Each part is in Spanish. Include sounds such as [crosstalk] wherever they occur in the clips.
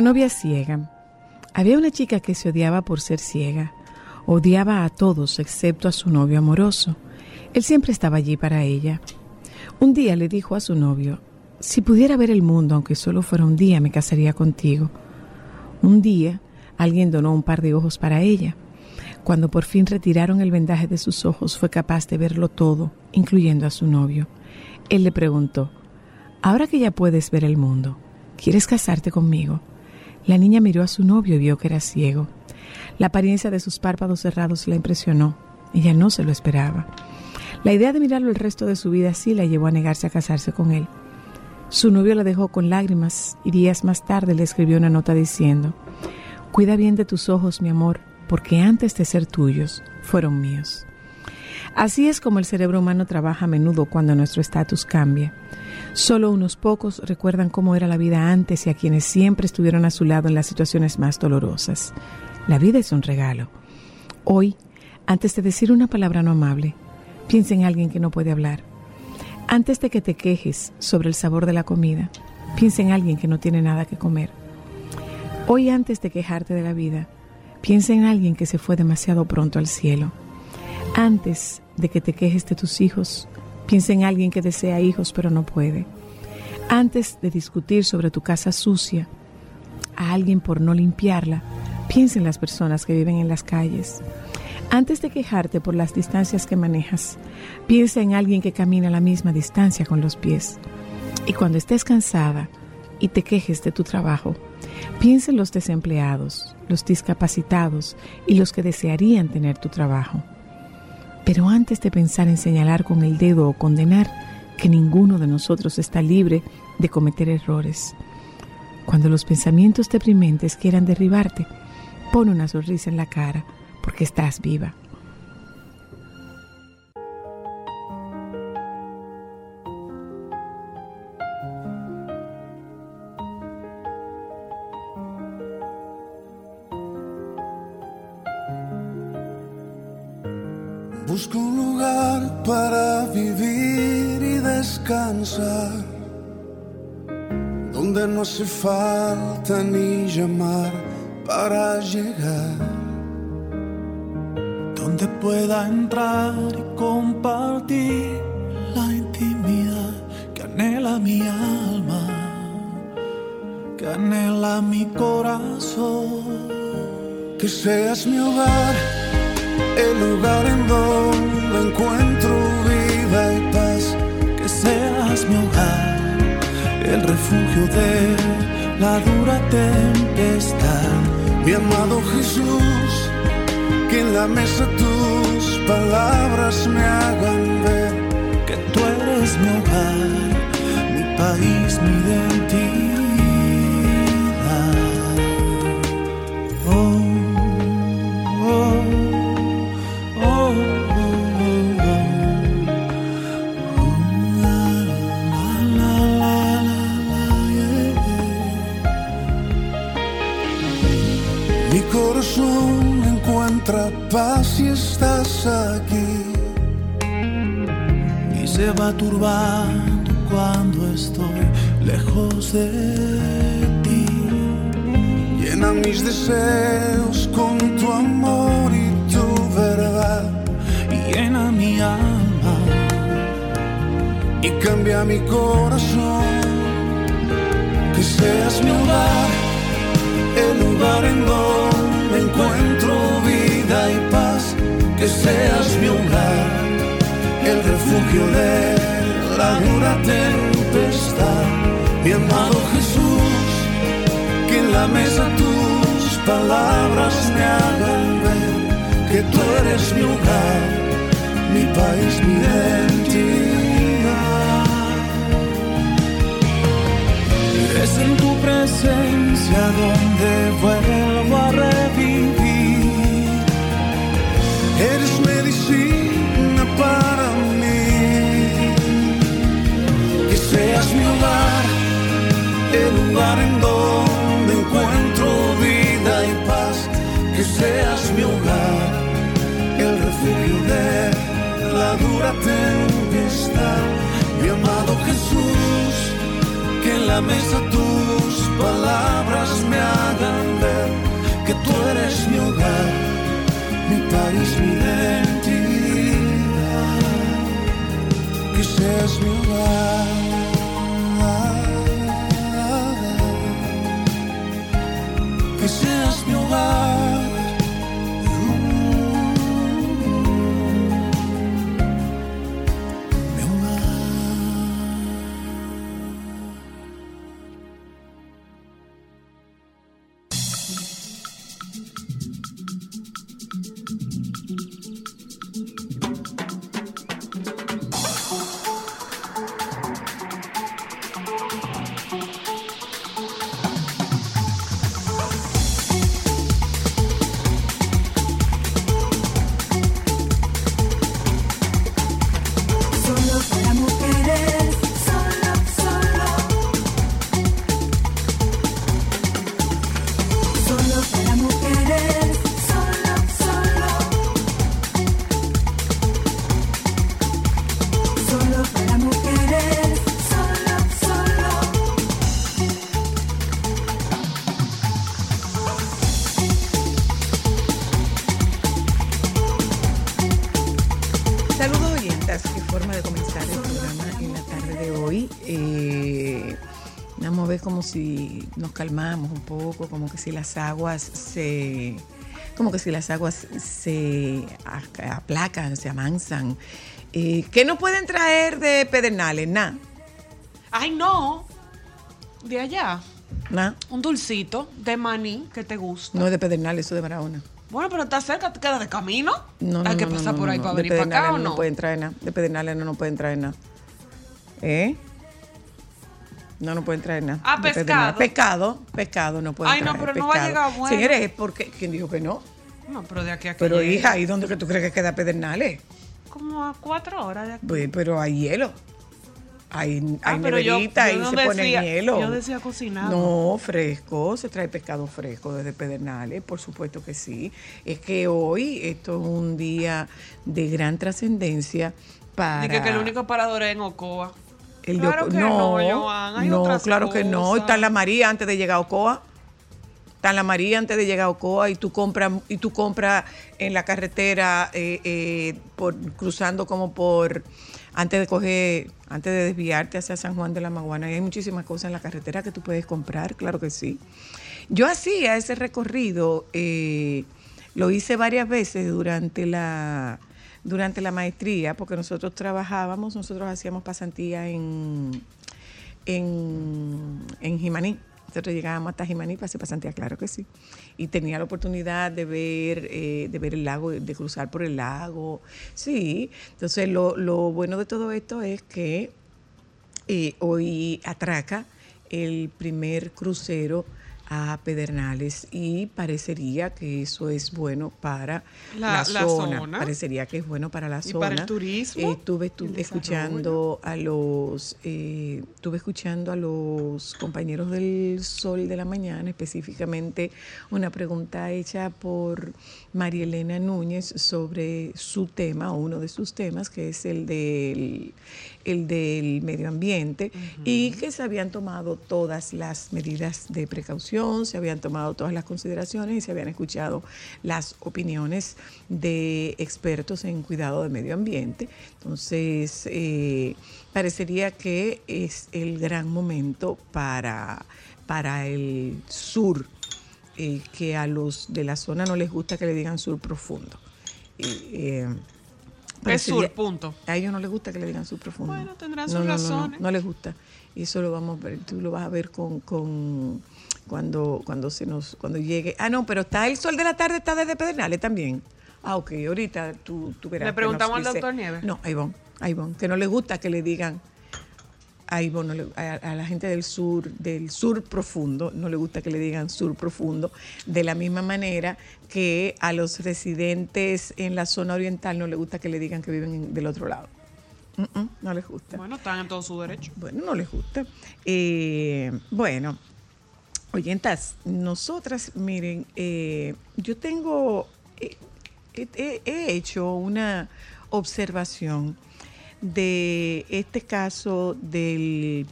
Novia ciega. Había una chica que se odiaba por ser ciega. Odiaba a todos excepto a su novio amoroso. Él siempre estaba allí para ella. Un día le dijo a su novio, si pudiera ver el mundo, aunque solo fuera un día, me casaría contigo. Un día, alguien donó un par de ojos para ella. Cuando por fin retiraron el vendaje de sus ojos, fue capaz de verlo todo, incluyendo a su novio. Él le preguntó, ahora que ya puedes ver el mundo, ¿quieres casarte conmigo? La niña miró a su novio y vio que era ciego. La apariencia de sus párpados cerrados la impresionó. Ella no se lo esperaba. La idea de mirarlo el resto de su vida sí la llevó a negarse a casarse con él. Su novio la dejó con lágrimas y días más tarde le escribió una nota diciendo, Cuida bien de tus ojos, mi amor, porque antes de ser tuyos, fueron míos. Así es como el cerebro humano trabaja a menudo cuando nuestro estatus cambia. Solo unos pocos recuerdan cómo era la vida antes y a quienes siempre estuvieron a su lado en las situaciones más dolorosas. La vida es un regalo. Hoy, antes de decir una palabra no amable, piensa en alguien que no puede hablar. Antes de que te quejes sobre el sabor de la comida, piensa en alguien que no tiene nada que comer. Hoy, antes de quejarte de la vida, piensa en alguien que se fue demasiado pronto al cielo. Antes de que te quejes de tus hijos, piensa en alguien que desea hijos pero no puede. Antes de discutir sobre tu casa sucia a alguien por no limpiarla, piensa en las personas que viven en las calles. Antes de quejarte por las distancias que manejas, piensa en alguien que camina la misma distancia con los pies. Y cuando estés cansada y te quejes de tu trabajo, piensa en los desempleados, los discapacitados y los que desearían tener tu trabajo. Pero antes de pensar en señalar con el dedo o condenar, que ninguno de nosotros está libre de cometer errores. Cuando los pensamientos deprimentes quieran derribarte, pon una sonrisa en la cara porque estás viva. Donde no hace falta ni llamar para llegar, donde pueda entrar y compartir la intimidad que anhela mi alma, que anhela mi corazón. que seas mi hogar, el lugar en donde encuentro vida seas mi hogar, el refugio de la dura tempestad. Mi amado Jesús, que en la mesa tus palabras me hagan ver Que tú eres mi hogar, mi país, mi identidad. Paz y estás aquí. y se va turbando cuando estoy lejos de ti. Llena mis deseos con tu amor y tu verdad. Y llena mi alma Y cambia mi corazón seas mi hogar, el lugar en donde encuentro vida paz, que seas mi hogar, el refugio de la dura tempestad, mi amado Jesús, que en la mesa tus palabras me hagan ver que tú eres mi hogar, mi país, mi identidad. Es en tu presencia donde vuelvo a revivir. En donde encuentro vida y paz. Que seas mi hogar, el refugio de la dura tempestad. Mi amado Jesús que en la mesa tus palabras me hagan ver que tú eres mi hogar, mi país, mi identidad, que seas mi hogar. Que seas mi calmamos un poco, como que si las aguas se, como que si las aguas se aplacan, se amansan. Eh, ¿Qué nos pueden traer de Pedernales? Nada, Ay, no. De allá. nada. Un dulcito de maní que te gusta. No es de Pedernales, eso es de Barahona. Bueno, pero está cerca, te queda de camino. No, no, Hay que no, pasar no, por ahí para venir para acá o no. No pueden traer nada. De Pedernales no, no pueden traer nada. ¿Eh? No, no pueden traer nada. Ah, pescado. Pescado, pescado no pueden Ay, no, traer. pero no va a llegar bueno. Señores, es porque. ¿Quién dijo que no? No, pero de aquí a aquí. Pero hija, ¿y dónde que tú crees que queda Pedernales? Como a cuatro horas de aquí. Pues, pero hay hielo. Hay, Ah, hay yo- neverita, yo ahí no se pone hielo. yo decía cocinado. No, fresco, se trae pescado fresco desde Pedernales, por supuesto que sí. Es que hoy esto es un día de gran trascendencia para... Dije que el único parador es en Ocoa. El de Claro que no, Joan, hay no, otras claro que no. Está en la María antes de llegar a Ocoa. Está en la María antes de llegar a Ocoa y tú compras y tú compras en la carretera eh, eh, por cruzando como por antes de coger antes de desviarte hacia San Juan de la Maguana y hay muchísimas cosas en la carretera que tú puedes comprar, claro que sí. Yo hacía ese recorrido, eh, lo hice varias veces durante la durante la maestría, porque nosotros trabajábamos, nosotros hacíamos pasantía en en, en Jimaní. Nosotros llegábamos hasta Jimaní para hacer pasantía, claro que sí. Y tenía la oportunidad de ver, eh, de ver el lago, de cruzar por el lago. Sí, entonces lo, lo bueno de todo esto es que eh, hoy atraca el primer crucero a Pedernales y parecería que eso es bueno para la, La- la zona. Parecería que es bueno para la Y zona. para el turismo, Eh, estuve escuchando a los eh, estuve escuchando a los compañeros del Sol de la Mañana, específicamente una pregunta hecha por María Elena Núñez sobre su tema, o uno de sus temas, que es el del, el del medio ambiente, y que se habían tomado todas las medidas de precaución se habían tomado todas las consideraciones y se habían escuchado las opiniones de expertos en cuidado de medio ambiente. Entonces, eh, parecería que es el gran momento para, para el sur, eh, que a los de la zona no les gusta que le digan sur profundo. Y, eh, Es sur, punto. a ellos no les gusta que le digan sur profundo. Bueno, tendrán No, sus no, no, no, razones. No, les gusta. Y eso lo vamos a ver, tú lo vas a ver con, con cuando, cuando se nos, cuando llegue. Ah, no, pero está el sol de la tarde, está desde Pedernales también. Ah, ok, ahorita tú, tú verás. ¿Le preguntamos al doctor Nieves? No, a Ivonne, a Ivonne, que no le gusta que le digan a le- a, a la gente del sur, del sur profundo, no le gusta que le digan sur profundo, de la misma manera que a los residentes en la zona oriental no le gusta que le digan que viven en- del otro lado. No les gusta. Bueno, están en todo su derecho. Bueno, no les gusta. Eh, bueno, oyentas, nosotras, miren, eh, yo tengo, eh, he hecho una observación de este caso del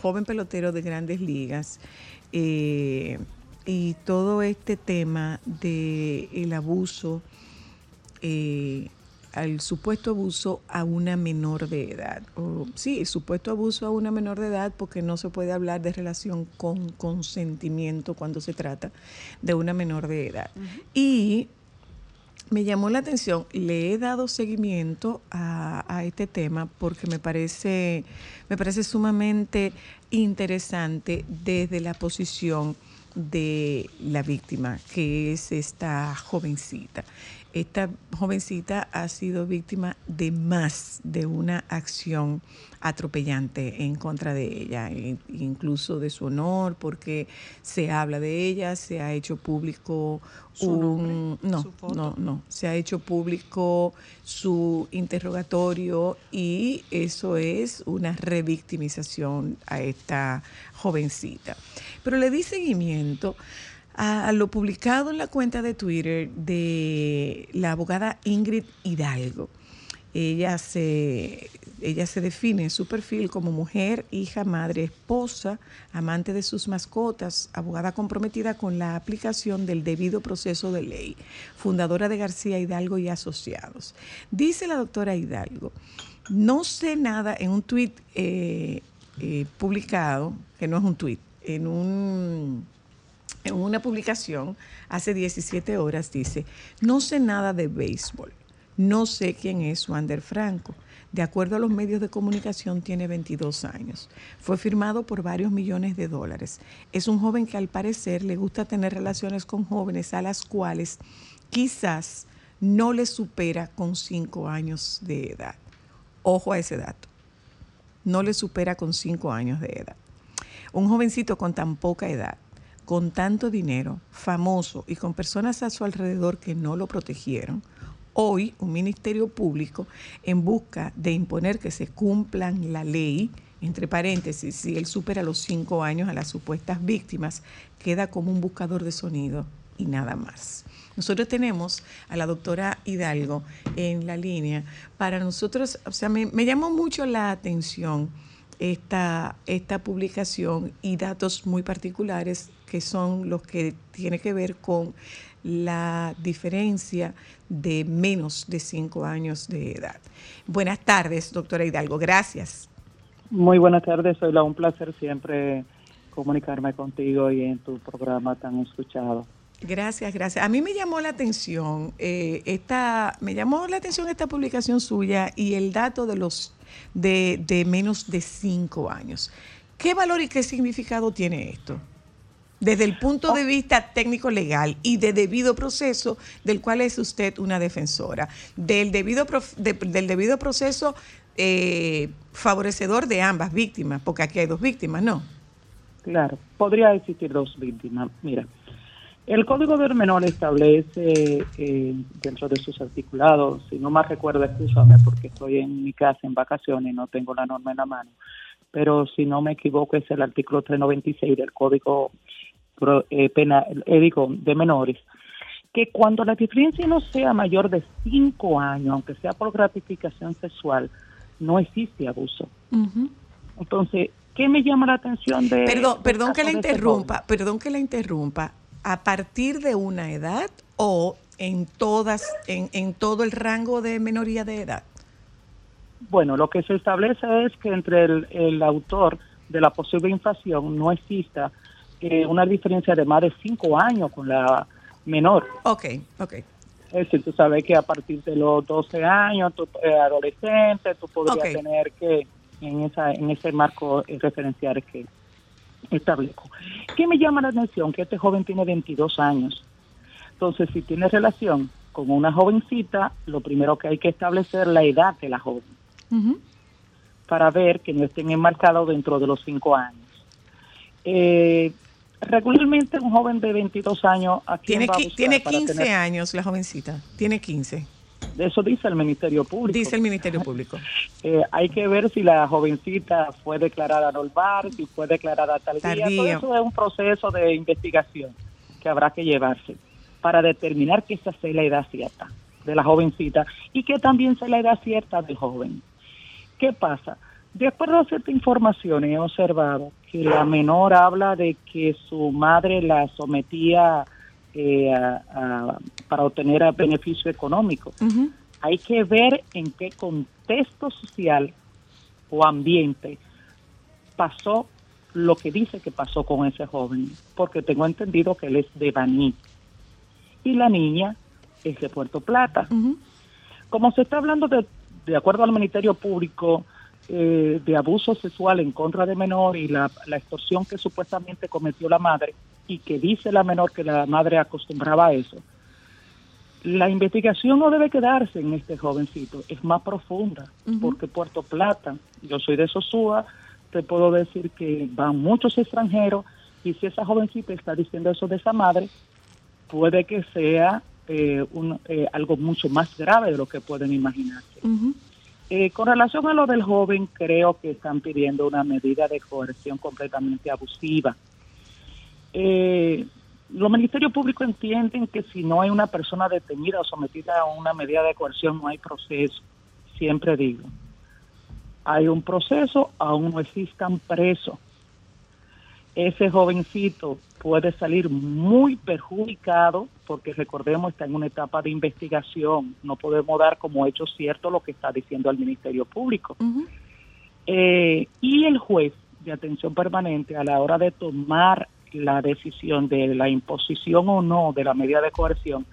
joven pelotero de grandes ligas eh, y todo este tema del el abuso eh, al supuesto abuso a una menor de edad. O, sí, supuesto abuso a una menor de edad porque no se puede hablar de relación con consentimiento cuando se trata de una menor de edad. Y me llamó la atención, le he dado seguimiento a, este tema porque me parece, me parece sumamente interesante desde la posición de la víctima, que es esta jovencita. Esta jovencita ha sido víctima de más de una acción atropellante en contra de ella, incluso de su honor, porque se habla de ella, se ha hecho público Su un... nombre, no, su foto. no, no, se ha hecho público su interrogatorio y eso es una revictimización a esta jovencita. Pero le di seguimiento a lo publicado en la cuenta de Twitter de la abogada Ingrid Hidalgo. Ella se, ella se define en su perfil como mujer, hija, madre, esposa, amante de sus mascotas, abogada comprometida con la aplicación del debido proceso de ley, fundadora de García Hidalgo y Asociados. Dice la doctora Hidalgo, no sé nada en un tuit eh, eh, publicado, que no es un tuit, en un en una publicación hace 17 horas dice, no sé nada de béisbol, no sé quién es Wander Franco. De acuerdo a los medios de comunicación, tiene 22 años. Fue firmado por varios millones de dólares. Es un joven que al parecer le gusta tener relaciones con jóvenes a las cuales quizás no le supera con 5 años de edad. Ojo a ese dato. No le supera con 5 años de edad. Un jovencito con tan poca edad, con tanto dinero, famoso y con personas a su alrededor que no lo protegieron, hoy un ministerio público en busca de imponer que se cumplan la ley, entre paréntesis, si él supera los cinco años a las supuestas víctimas, queda como un buscador de sonido y nada más. Nosotros tenemos a la doctora Hidalgo en la línea. Para nosotros, o sea, me, me llamó mucho la atención esta, esta publicación y datos muy particulares que son los que tienen que ver con la diferencia de menos de cinco años de edad. Buenas tardes, doctora Hidalgo. Gracias. Muy buenas tardes, Soyla. Un placer siempre comunicarme contigo y en tu programa tan escuchado. Gracias, gracias. A mí me llamó la atención eh, esta, me llamó la atención esta publicación suya y el dato de los de, de menos de cinco años. ¿Qué valor y qué significado tiene esto? Desde el punto de vista técnico legal y de debido proceso, del cual es usted una defensora, del debido, prof- de- del debido proceso eh, favorecedor de ambas víctimas, porque aquí hay dos víctimas, ¿no? Claro, podría existir dos víctimas. Mira, el Código del Menor establece eh, dentro de sus articulados, si no más recuerdo, escúchame porque estoy en mi casa en vacaciones y no tengo la norma en la mano, pero si no me equivoco es el artículo 396 del Código Pro- eh, Penal, eh, digo, de Menores, que cuando la diferencia no sea mayor de cinco años, aunque sea por gratificación sexual, no existe abuso. Entonces, ¿Qué me llama la atención de... Perdón, perdón que la este interrumpa, perdón que la interrumpa. ¿A partir de una edad o en todas, en, en todo el rango de menoría de edad? Bueno, lo que se establece es que entre el, el autor de la posible infracción no exista eh, una diferencia de más de cinco años con la menor. Ok, ok. Es decir, tú sabes que a partir de los 12 años, tú eres adolescente, tú podrías tener que, en, esa, en ese marco eh, referencial que establezco. ¿Qué me llama la atención? Que este joven tiene 22 años. Entonces, si tiene relación con una jovencita, lo primero que hay que establecer es la edad de la joven para ver que no estén enmarcados dentro de los cinco años. Eh, regularmente un joven de 22 años, ¿a quién Tiene, tiene para 15 tener- años la jovencita, tiene 15, Eso dice el Ministerio Público. dice el Ministerio Público. [laughs] Eh, hay que ver si la jovencita fue declarada normal, si fue declarada tardía. Todo Tardía. eso es un proceso de investigación que habrá que llevarse para determinar que esa sea la edad cierta de la jovencita y que también sea la edad cierta del joven. ¿Qué pasa? De acuerdo a cierta información, he observado que la menor habla de que su madre la sometía eh, a- a- para obtener a beneficio económico. Hay que ver en qué contexto social o ambiente pasó lo que dice que pasó con ese joven, porque tengo entendido que él es de Baní y la niña es de Puerto Plata. Como se está hablando de, de acuerdo al Ministerio Público, eh, de abuso sexual en contra de menor y la, la extorsión que supuestamente cometió la madre y que dice la menor que la madre acostumbraba a eso, la investigación no debe quedarse en este jovencito, es más profunda, porque Puerto Plata, yo soy de Sosúa, te puedo decir que van muchos extranjeros y si esa jovencita está diciendo eso de esa madre, puede que sea eh, un- eh, algo mucho más grave de lo que pueden imaginarse. Eh, con relación a lo del joven, creo que están pidiendo una medida de coerción completamente abusiva. Eh, los ministerios públicos entienden que si no hay una persona detenida o sometida a una medida de coerción, no hay proceso. Siempre digo, hay un proceso, aún no existan presos. Ese jovencito puede salir muy perjudicado porque recordemos está en una etapa de investigación. No podemos dar como hecho cierto lo que está diciendo el Ministerio Público. Eh, y el juez de atención permanente a la hora de tomar la decisión de la imposición o no de la medida de coerción,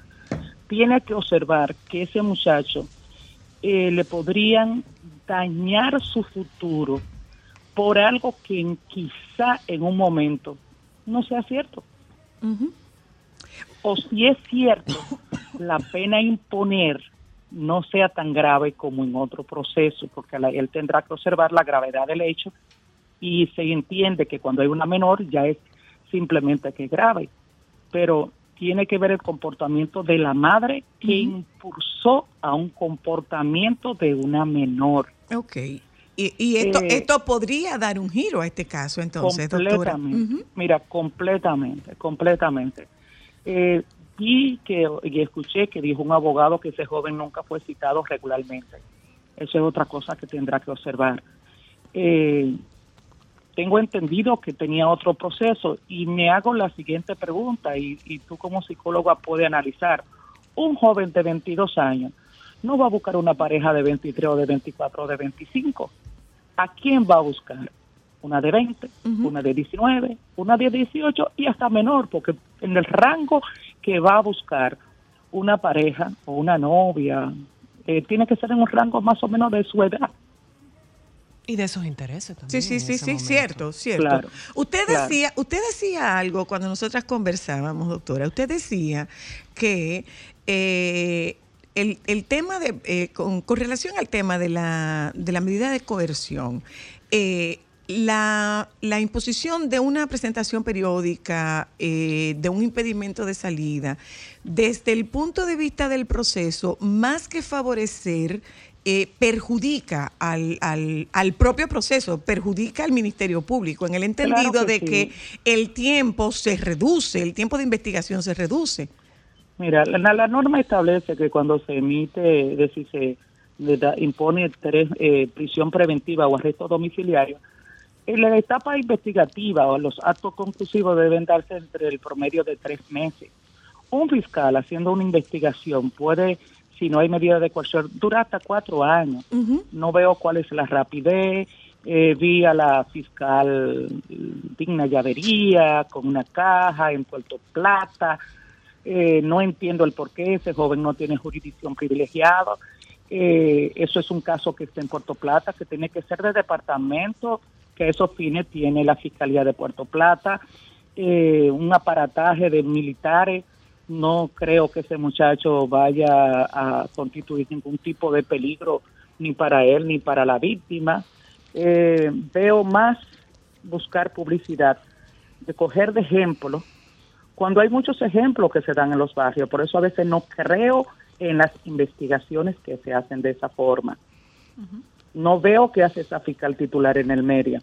tiene que observar que ese muchacho eh, le podrían dañar su futuro por algo que quizá en un momento no sea cierto. O si es cierto, la pena imponer no sea tan grave como en otro proceso, porque la- él tendrá que observar la gravedad del hecho y se entiende que cuando hay una menor ya es simplemente que grave, pero tiene que ver el comportamiento de la madre que impulsó a un comportamiento de una menor. Ok. Y, y esto, Eh, esto podría dar un giro a este caso, entonces, doctora. completamente. Ujú. Mira, completamente, completamente. Eh, vi que y escuché que dijo un abogado que ese joven nunca fue citado regularmente. Eso es otra cosa que tendrá que observar. Eh, tengo entendido que tenía otro proceso y me hago la siguiente pregunta y, y tú como psicóloga puedes analizar. Un joven de 22 años no va a buscar una pareja de 23 o de 24 o de 25. ¿A quién va a buscar? Una de 20, Ujú. una de 19, una de 18 y hasta menor, porque en el rango que va a buscar una pareja o una novia, eh, tiene que ser en un rango más o menos de su edad. Y de esos intereses también. Sí, sí, sí, sí, momento. cierto, cierto. Claro, Usted claro. decía, usted decía algo cuando nosotras conversábamos, doctora. Usted decía que eh, el, el tema de, eh, con, con relación al tema de la, de la medida de coerción, eh, la, la imposición de una presentación periódica, eh, de un impedimento de salida, desde el punto de vista del proceso, más que favorecer, eh, perjudica al, al, al propio proceso, perjudica al Ministerio Público, en el entendido Claro que de sí. que el tiempo se reduce, el tiempo de investigación se reduce. Mira, la, la norma establece que cuando se emite, es decir, se da- impone tres, eh, prisión preventiva o arresto domiciliario, En la etapa investigativa o los actos conclusivos deben darse entre el promedio de tres meses. Un fiscal haciendo una investigación puede, si no hay medida de coerción, durar hasta cuatro años. No veo cuál es la rapidez. Eh, vi a la fiscal Digna Llavería con una caja en Puerto Plata. Eh, no entiendo el por qué ese joven no tiene jurisdicción privilegiada. Eh, eso es un caso que está en Puerto Plata, que tiene que ser de departamento, que a esos fines tiene la Fiscalía de Puerto Plata, un aparataje de militares. No creo que ese muchacho vaya a constituir ningún tipo de peligro ni para él ni para la víctima. Eh, veo más buscar publicidad, de coger de ejemplo, cuando hay muchos ejemplos que se dan en los barrios. Por eso a veces no creo en las investigaciones que se hacen de esa forma. No veo qué hace esa fiscal titular en el media.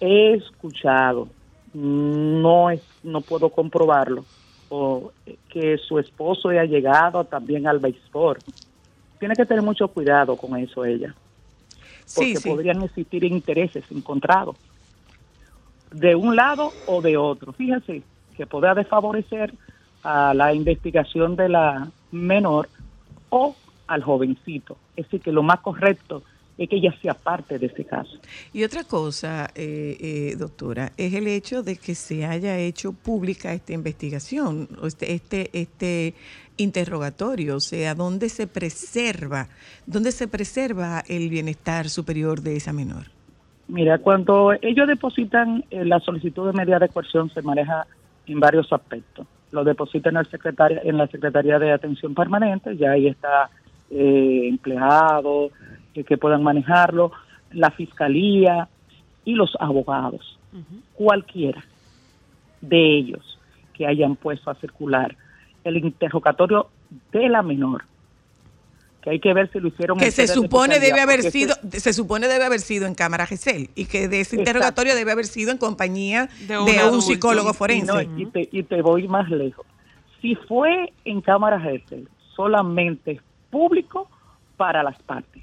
He escuchado, no es, no puedo comprobarlo, o que su esposo haya llegado también al béisbol. Tiene que tener mucho cuidado con eso ella, porque Sí, sí. podrían existir intereses encontrados de un lado o de otro. Fíjense que podrá desfavorecer a la investigación de la menor o al jovencito. Es decir, que lo más correcto es que ella sea parte de ese caso. Y otra cosa, eh, eh, doctora, es el hecho de que se haya hecho pública esta investigación, este, este, este interrogatorio, o sea, dónde se preserva, dónde se preserva el bienestar superior de esa menor. Mira, cuando ellos depositan eh, la solicitud de medida de coerción se maneja en varios aspectos. Lo depositan en, el en la Secretaría de Atención Permanente, ya ahí está eh, empleado eh, que puedan manejarlo, la Fiscalía y los abogados. Cualquiera de ellos que hayan puesto a circular el interrogatorio de la menor, que hay que ver si lo hicieron Que en se supone debe haber sido, ese- se supone debe haber sido en cámara GESEL y que de ese Exacto. interrogatorio debe haber sido en compañía De de, un adulto. psicólogo Y, forense. no, y te, y te voy más lejos. Si fue en cámara Gesell, solamente es público para las partes.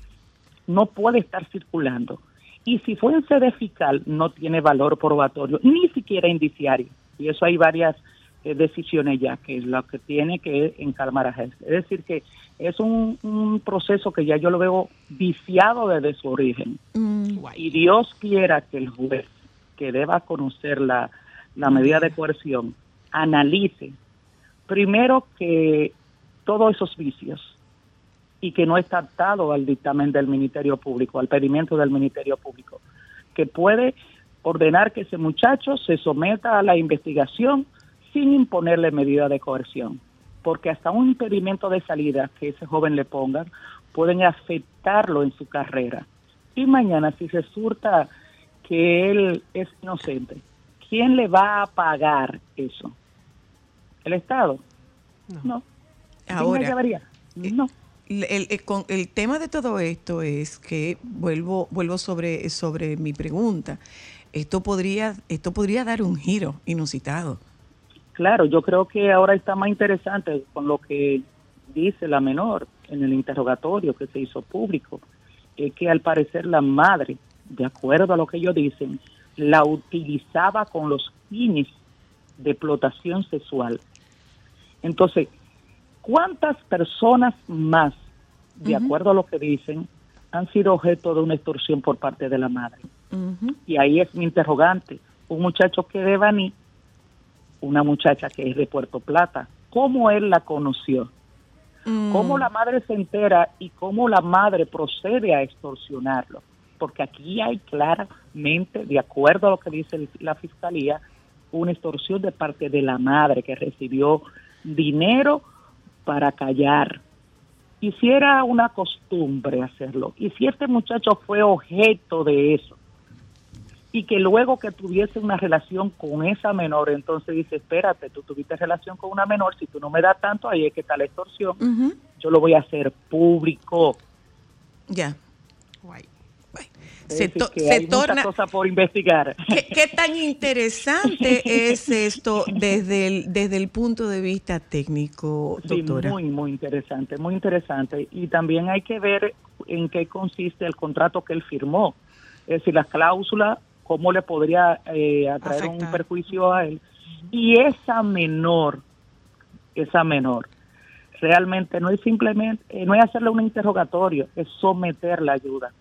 No puede estar circulando. Y si fue en sede fiscal, no tiene valor probatorio, ni siquiera indiciario. Y eso hay varias eh, decisiones ya, que es lo que tiene que en cámara Gesell. Es decir, que es un, un proceso que ya yo lo veo viciado desde su origen Mm, y Dios quiera que el juez que deba conocer la, la medida de coerción analice primero que todos esos vicios y que no está atado al dictamen del Ministerio Público, al pedimento del Ministerio Público, que puede ordenar que ese muchacho se someta a la investigación sin imponerle medida de coerción, porque hasta un impedimento de salida que ese joven le ponga pueden afectarlo en su carrera. Y mañana si resulta que él es inocente, ¿quién le va a pagar eso? ¿El Estado? No. ¿Quién Ahora, llevaría? No. El, el- con- el tema de todo esto es que vuelvo vuelvo sobre sobre mi pregunta. Esto podría esto podría dar un giro inusitado. Claro, yo creo que ahora está más interesante con lo que dice la menor en el interrogatorio que se hizo público, es que al parecer la madre, de acuerdo a lo que ellos dicen, la utilizaba con los fines de explotación sexual. Entonces, ¿cuántas personas más, de acuerdo a lo que dicen, han sido objeto de una extorsión por parte de la madre? Y ahí es mi interrogante. Un muchacho que de Baní, una muchacha que es de Puerto Plata, ¿cómo él la conoció? Mm, ¿Cómo la madre se entera y cómo la madre procede a extorsionarlo? Porque aquí hay claramente, de acuerdo a lo que dice la fiscalía, una extorsión de parte de la madre que recibió dinero para callar. Y si era una costumbre hacerlo, y si este muchacho fue objeto de eso, y que luego que tuviese una relación con esa menor, entonces dice, espérate, tú tuviste relación con una menor, si tú no me das tanto, ahí es que está la extorsión, yo lo voy a hacer público. Ya. Guay. Se, decir, to- que se hay muchas torna por investigar. ¿Qué, qué tan interesante [laughs] es esto desde el, desde el punto de vista técnico, Sí, doctora? muy, muy interesante, muy interesante. Y también hay que ver en qué consiste el contrato que él firmó. Es decir, las cláusulas cómo le podría eh, atraer un perjuicio a él. Y esa menor, esa menor, realmente no es simplemente, eh, no es hacerle un interrogatorio, es someter la ayuda.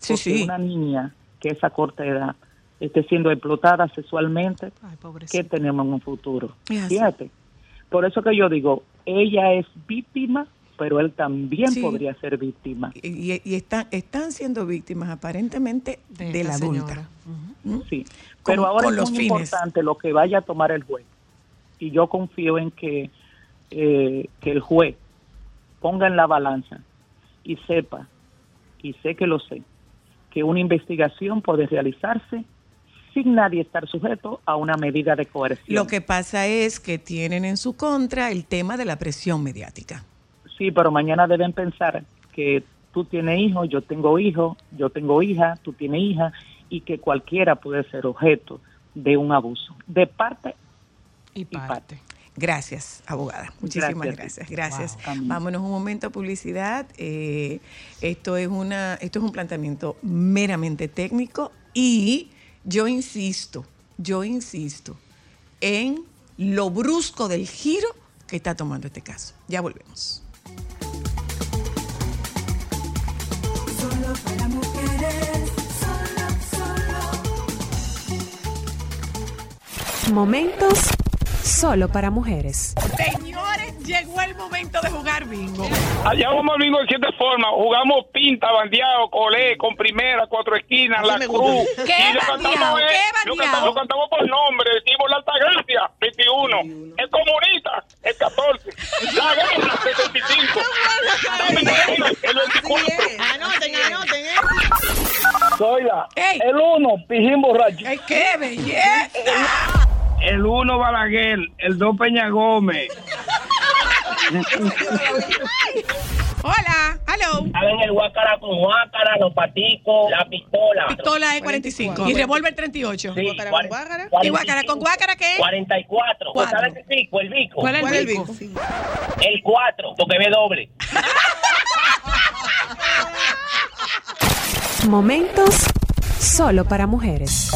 Sí, Porque sí. una niña que a esa corta edad esté siendo explotada sexualmente, Ay, ¿qué tenemos en un futuro? Fíjate. Por eso que yo digo, ella es víctima, pero él también Sí. podría ser víctima. Y, y- y están, están siendo víctimas aparentemente de, De la adulta. Sí. Con- Pero ahora con es los muy fines. importante lo que vaya a tomar el juez. Y yo confío en que, eh, que el juez ponga en la balanza y sepa, y sé que lo sé, que una investigación puede realizarse sin nadie estar sujeto a una medida de coerción. Lo que pasa es que tienen en su contra el tema de la presión mediática. Sí, pero mañana deben pensar que tú tienes hijo, yo tengo hijo, yo tengo hija, tú tienes hija, y que cualquiera puede ser objeto de un abuso, de parte Y parte. parte. Gracias, abogada. Muchísimas Gracias. gracias. Gracias. Wow. Amén. Vámonos un momento a publicidad. Eh, esto es una, esto es un planteamiento meramente técnico y yo insisto, yo insisto en lo brusco del giro que está tomando este caso. Ya volvemos. Solo para mujeres, solo, solo. Momentos solo para mujeres. Señores, llegó el momento de jugar bingo. Allá vamos al bingo de siete formas. Jugamos pinta, bandeado, colé, con primera, cuatro esquinas, la cruz. ¿Qué y lo cantamos, ¿Qué lo cantamos, lo cantamos por nombre. Decimos la Altagracia, 21. El comunista, el 14. La guerra, 75. Dame Moreno, el 24. Anoten, anoten, ¿eh? Soy la. El 1, Pijín Borracho. ¡Ay, qué belleza! El 1, Balaguer. El 2, Peña Gómez. Hola, hello. Saben el guacara con guacara, los paticos, la pistola. Pistola de 45 y revólver 38. Sí, Guácara con guácara. ¿Y guácara con guácara qué? 44. Cuatro. ¿Sabes el pico? El bico. ¿Cuál es ¿Cuál es el bico? El 4, porque ve doble. Momentos solo para mujeres.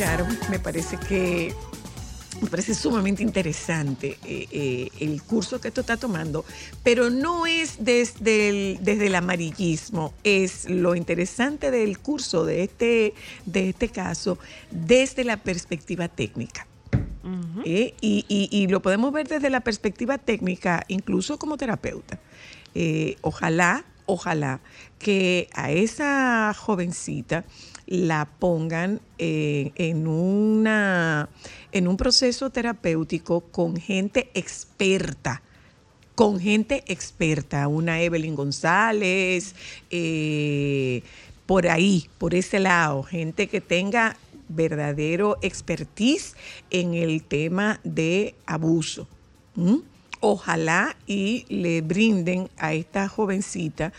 Escucharon, me parece que me parece sumamente interesante eh, eh, el curso que esto está tomando, pero no es desde el, desde el amarillismo, es lo interesante del curso de este, de este caso desde la perspectiva técnica. ¿eh? y, y- y lo podemos ver desde la perspectiva técnica, incluso como terapeuta. Ojalá, ojalá que a esa jovencita la pongan eh, en, una, en un proceso terapéutico con gente experta con gente experta, una Evelyn González, eh, por ahí, por ese lado, gente que tenga verdadero expertise en el tema de abuso. Ojalá y le brinden a esta jovencita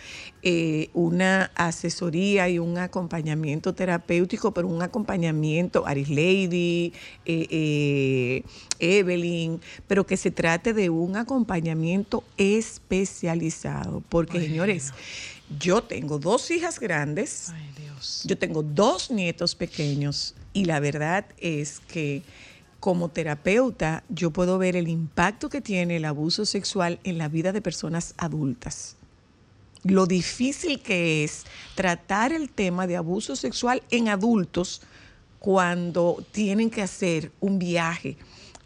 eh, una asesoría y un acompañamiento terapéutico, pero un acompañamiento, Aris Lady, eh, eh, Evelyn, pero que se trate de un acompañamiento especializado. Porque, señores, yo tengo dos hijas grandes. Ay, Dios. Yo tengo dos nietos pequeños y la verdad es que como terapeuta, yo puedo ver el impacto que tiene el abuso sexual en la vida de personas adultas. Lo difícil que es tratar el tema de abuso sexual en adultos cuando tienen que hacer un viaje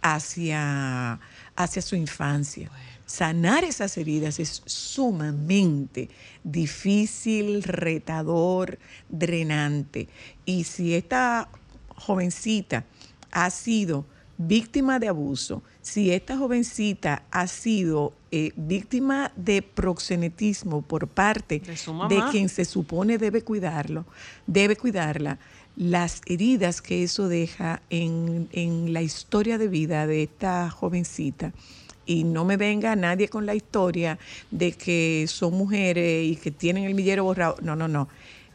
hacia, hacia su infancia. Sanar esas heridas es sumamente difícil, retador, drenante. Y si esta jovencita ha sido víctima de abuso, si esta jovencita ha sido eh, víctima de proxenetismo por parte De su de mamá. quien se supone debe cuidarlo, debe cuidarla, las heridas que eso deja en, en la historia de vida de esta jovencita. Y no me venga nadie con la historia de que son mujeres y que tienen el millero borrado. No, no, no.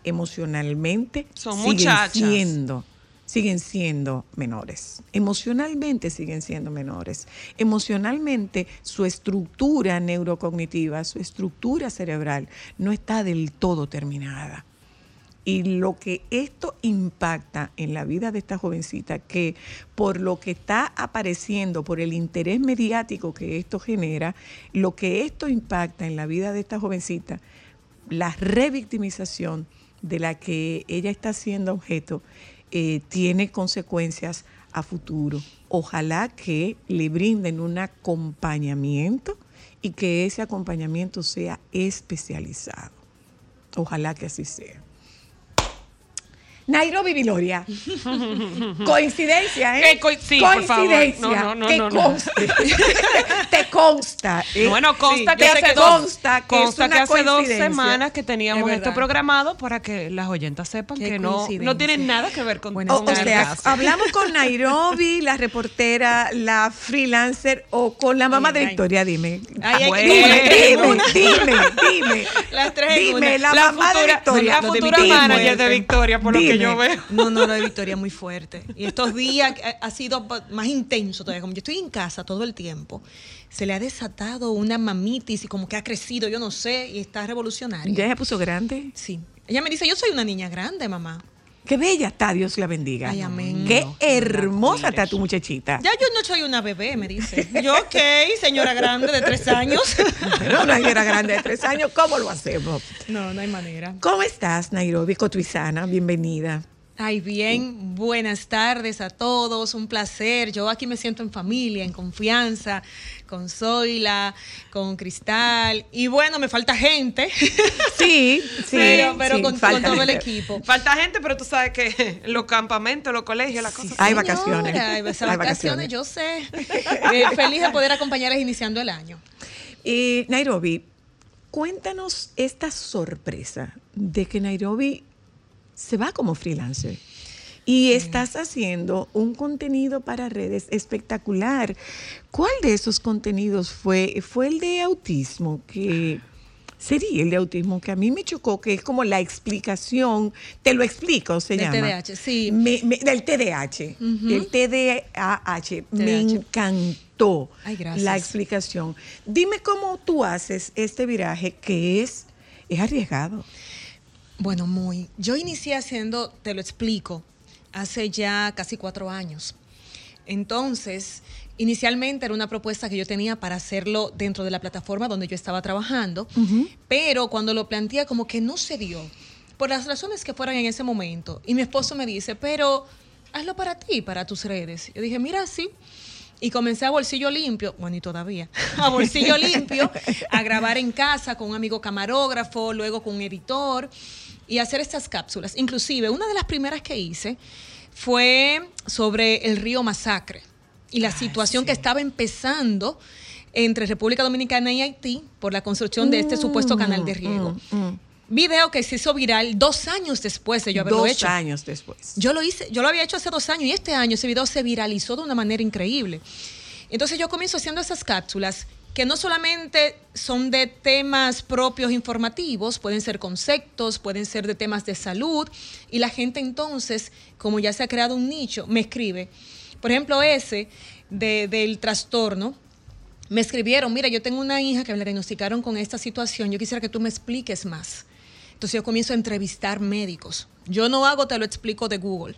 Emocionalmente Son siguen muchachas. siendo siguen siendo menores. Emocionalmente siguen siendo menores. Emocionalmente su estructura neurocognitiva, su estructura cerebral no está del todo terminada. Y lo que esto impacta en la vida de esta jovencita, que por lo que está apareciendo, por el interés mediático que esto genera, lo que esto impacta en la vida de esta jovencita, la revictimización de la que ella está siendo objeto, eh, tiene consecuencias a futuro. Ojalá que le brinden un acompañamiento y que ese acompañamiento sea especializado. Ojalá que así sea. Nairobi Viloria. [laughs] Coincidencia, ¿eh? Eh, coi- sí, por favor. Coincidencia. No, no, no, que no, no. conste. [laughs] Te consta. ¿eh? Bueno, consta Sí, que hace dos, consta que consta es que hace dos coincidencia. semanas que teníamos Es esto programado para que las oyentas sepan Qué que no, coincidencia. no tienen nada que ver con, Buenas O, con o el sea, caso. hablamos con [laughs] Nairobi, la reportera, la freelancer o con la mamá Ay, de ay. Victoria, dime. Ay, Bueno. Dime, dime, dime. Las tres Dime, la, La mamá de Victoria. la futura manager de. Victoria, por lo que Dime. Yo veo. No, no, de Victoria muy fuerte. Y estos días ha sido más intenso todavía. Como yo estoy en casa todo el tiempo, se le ha desatado una mamitis y como que ha crecido, yo no sé, y está revolucionaria. Ya se puso grande. Sí. Ella me dice, yo soy una niña grande, mamá. Qué bella está, Dios la bendiga. Ay, amén. Qué No, hermosa está tu muchachita. Ya yo no soy una bebé, me dice. Yo, ok, señora grande de tres años. [laughs] Pero una señora grande de tres años, ¿cómo lo hacemos? No, no hay manera. ¿Cómo estás, Nairobi Cotuizana? Bienvenida. Ay, bien, buenas tardes a todos, un placer. Yo aquí me siento en familia, en confianza, con Zoila, con Cristal. Y bueno, me falta gente, [laughs] Sí, sí. pero, pero sí, con, todo el gente. equipo. Falta gente, pero tú sabes que [laughs] los campamentos, los colegios, las cosas. Hay Señora, vacaciones. Hay vacaciones, yo sé. [laughs] Eh, feliz de poder acompañarles iniciando el año. Eh, Nairobi, cuéntanos esta sorpresa de que Nairobi se va como freelancer. Y estás haciendo un contenido para redes espectacular. ¿Cuál de esos contenidos fue? Fue el de autismo, que sería el de autismo, que a mí me chocó, que es como la explicación, te lo explico, se Del llama. TDAH, sí. Me- me- del TDAH. El TDAH. Me TDAH. encantó Ay, gracias. la explicación. Dime cómo tú haces este viraje que es, es arriesgado. Bueno, muy. Yo inicié haciendo, te lo explico, hace ya casi cuatro años. Entonces, inicialmente era una propuesta que yo tenía para hacerlo dentro de la plataforma donde yo estaba trabajando, pero cuando lo planteé como que no se dio, por las razones que fueran en ese momento. Y mi esposo me dice, pero hazlo para ti, para tus redes. Yo dije, mira, sí. Y comencé a bolsillo limpio, bueno, y todavía, [laughs] a bolsillo limpio, a grabar en casa con un amigo camarógrafo, luego con un editor, y hacer estas cápsulas. Inclusive, una de las primeras que hice fue sobre el río Masacre y la situación que estaba empezando entre República Dominicana y Haití por la construcción de este supuesto canal de riego. Video que se hizo viral dos años después de yo haberlo Dos hecho. años después. Yo lo hice, yo lo había hecho hace dos años y este año ese video se viralizó de una manera increíble. Entonces yo comienzo haciendo esas cápsulas que no solamente son de temas propios informativos, pueden ser conceptos, pueden ser de temas de salud, y la gente entonces, como ya se ha creado un nicho, me escribe. Por ejemplo, ese de- del trastorno, me escribieron, mira, yo tengo una hija que me diagnosticaron con esta situación, yo quisiera que tú me expliques más. Entonces yo comienzo a entrevistar médicos. Yo no hago, te lo explico de Google.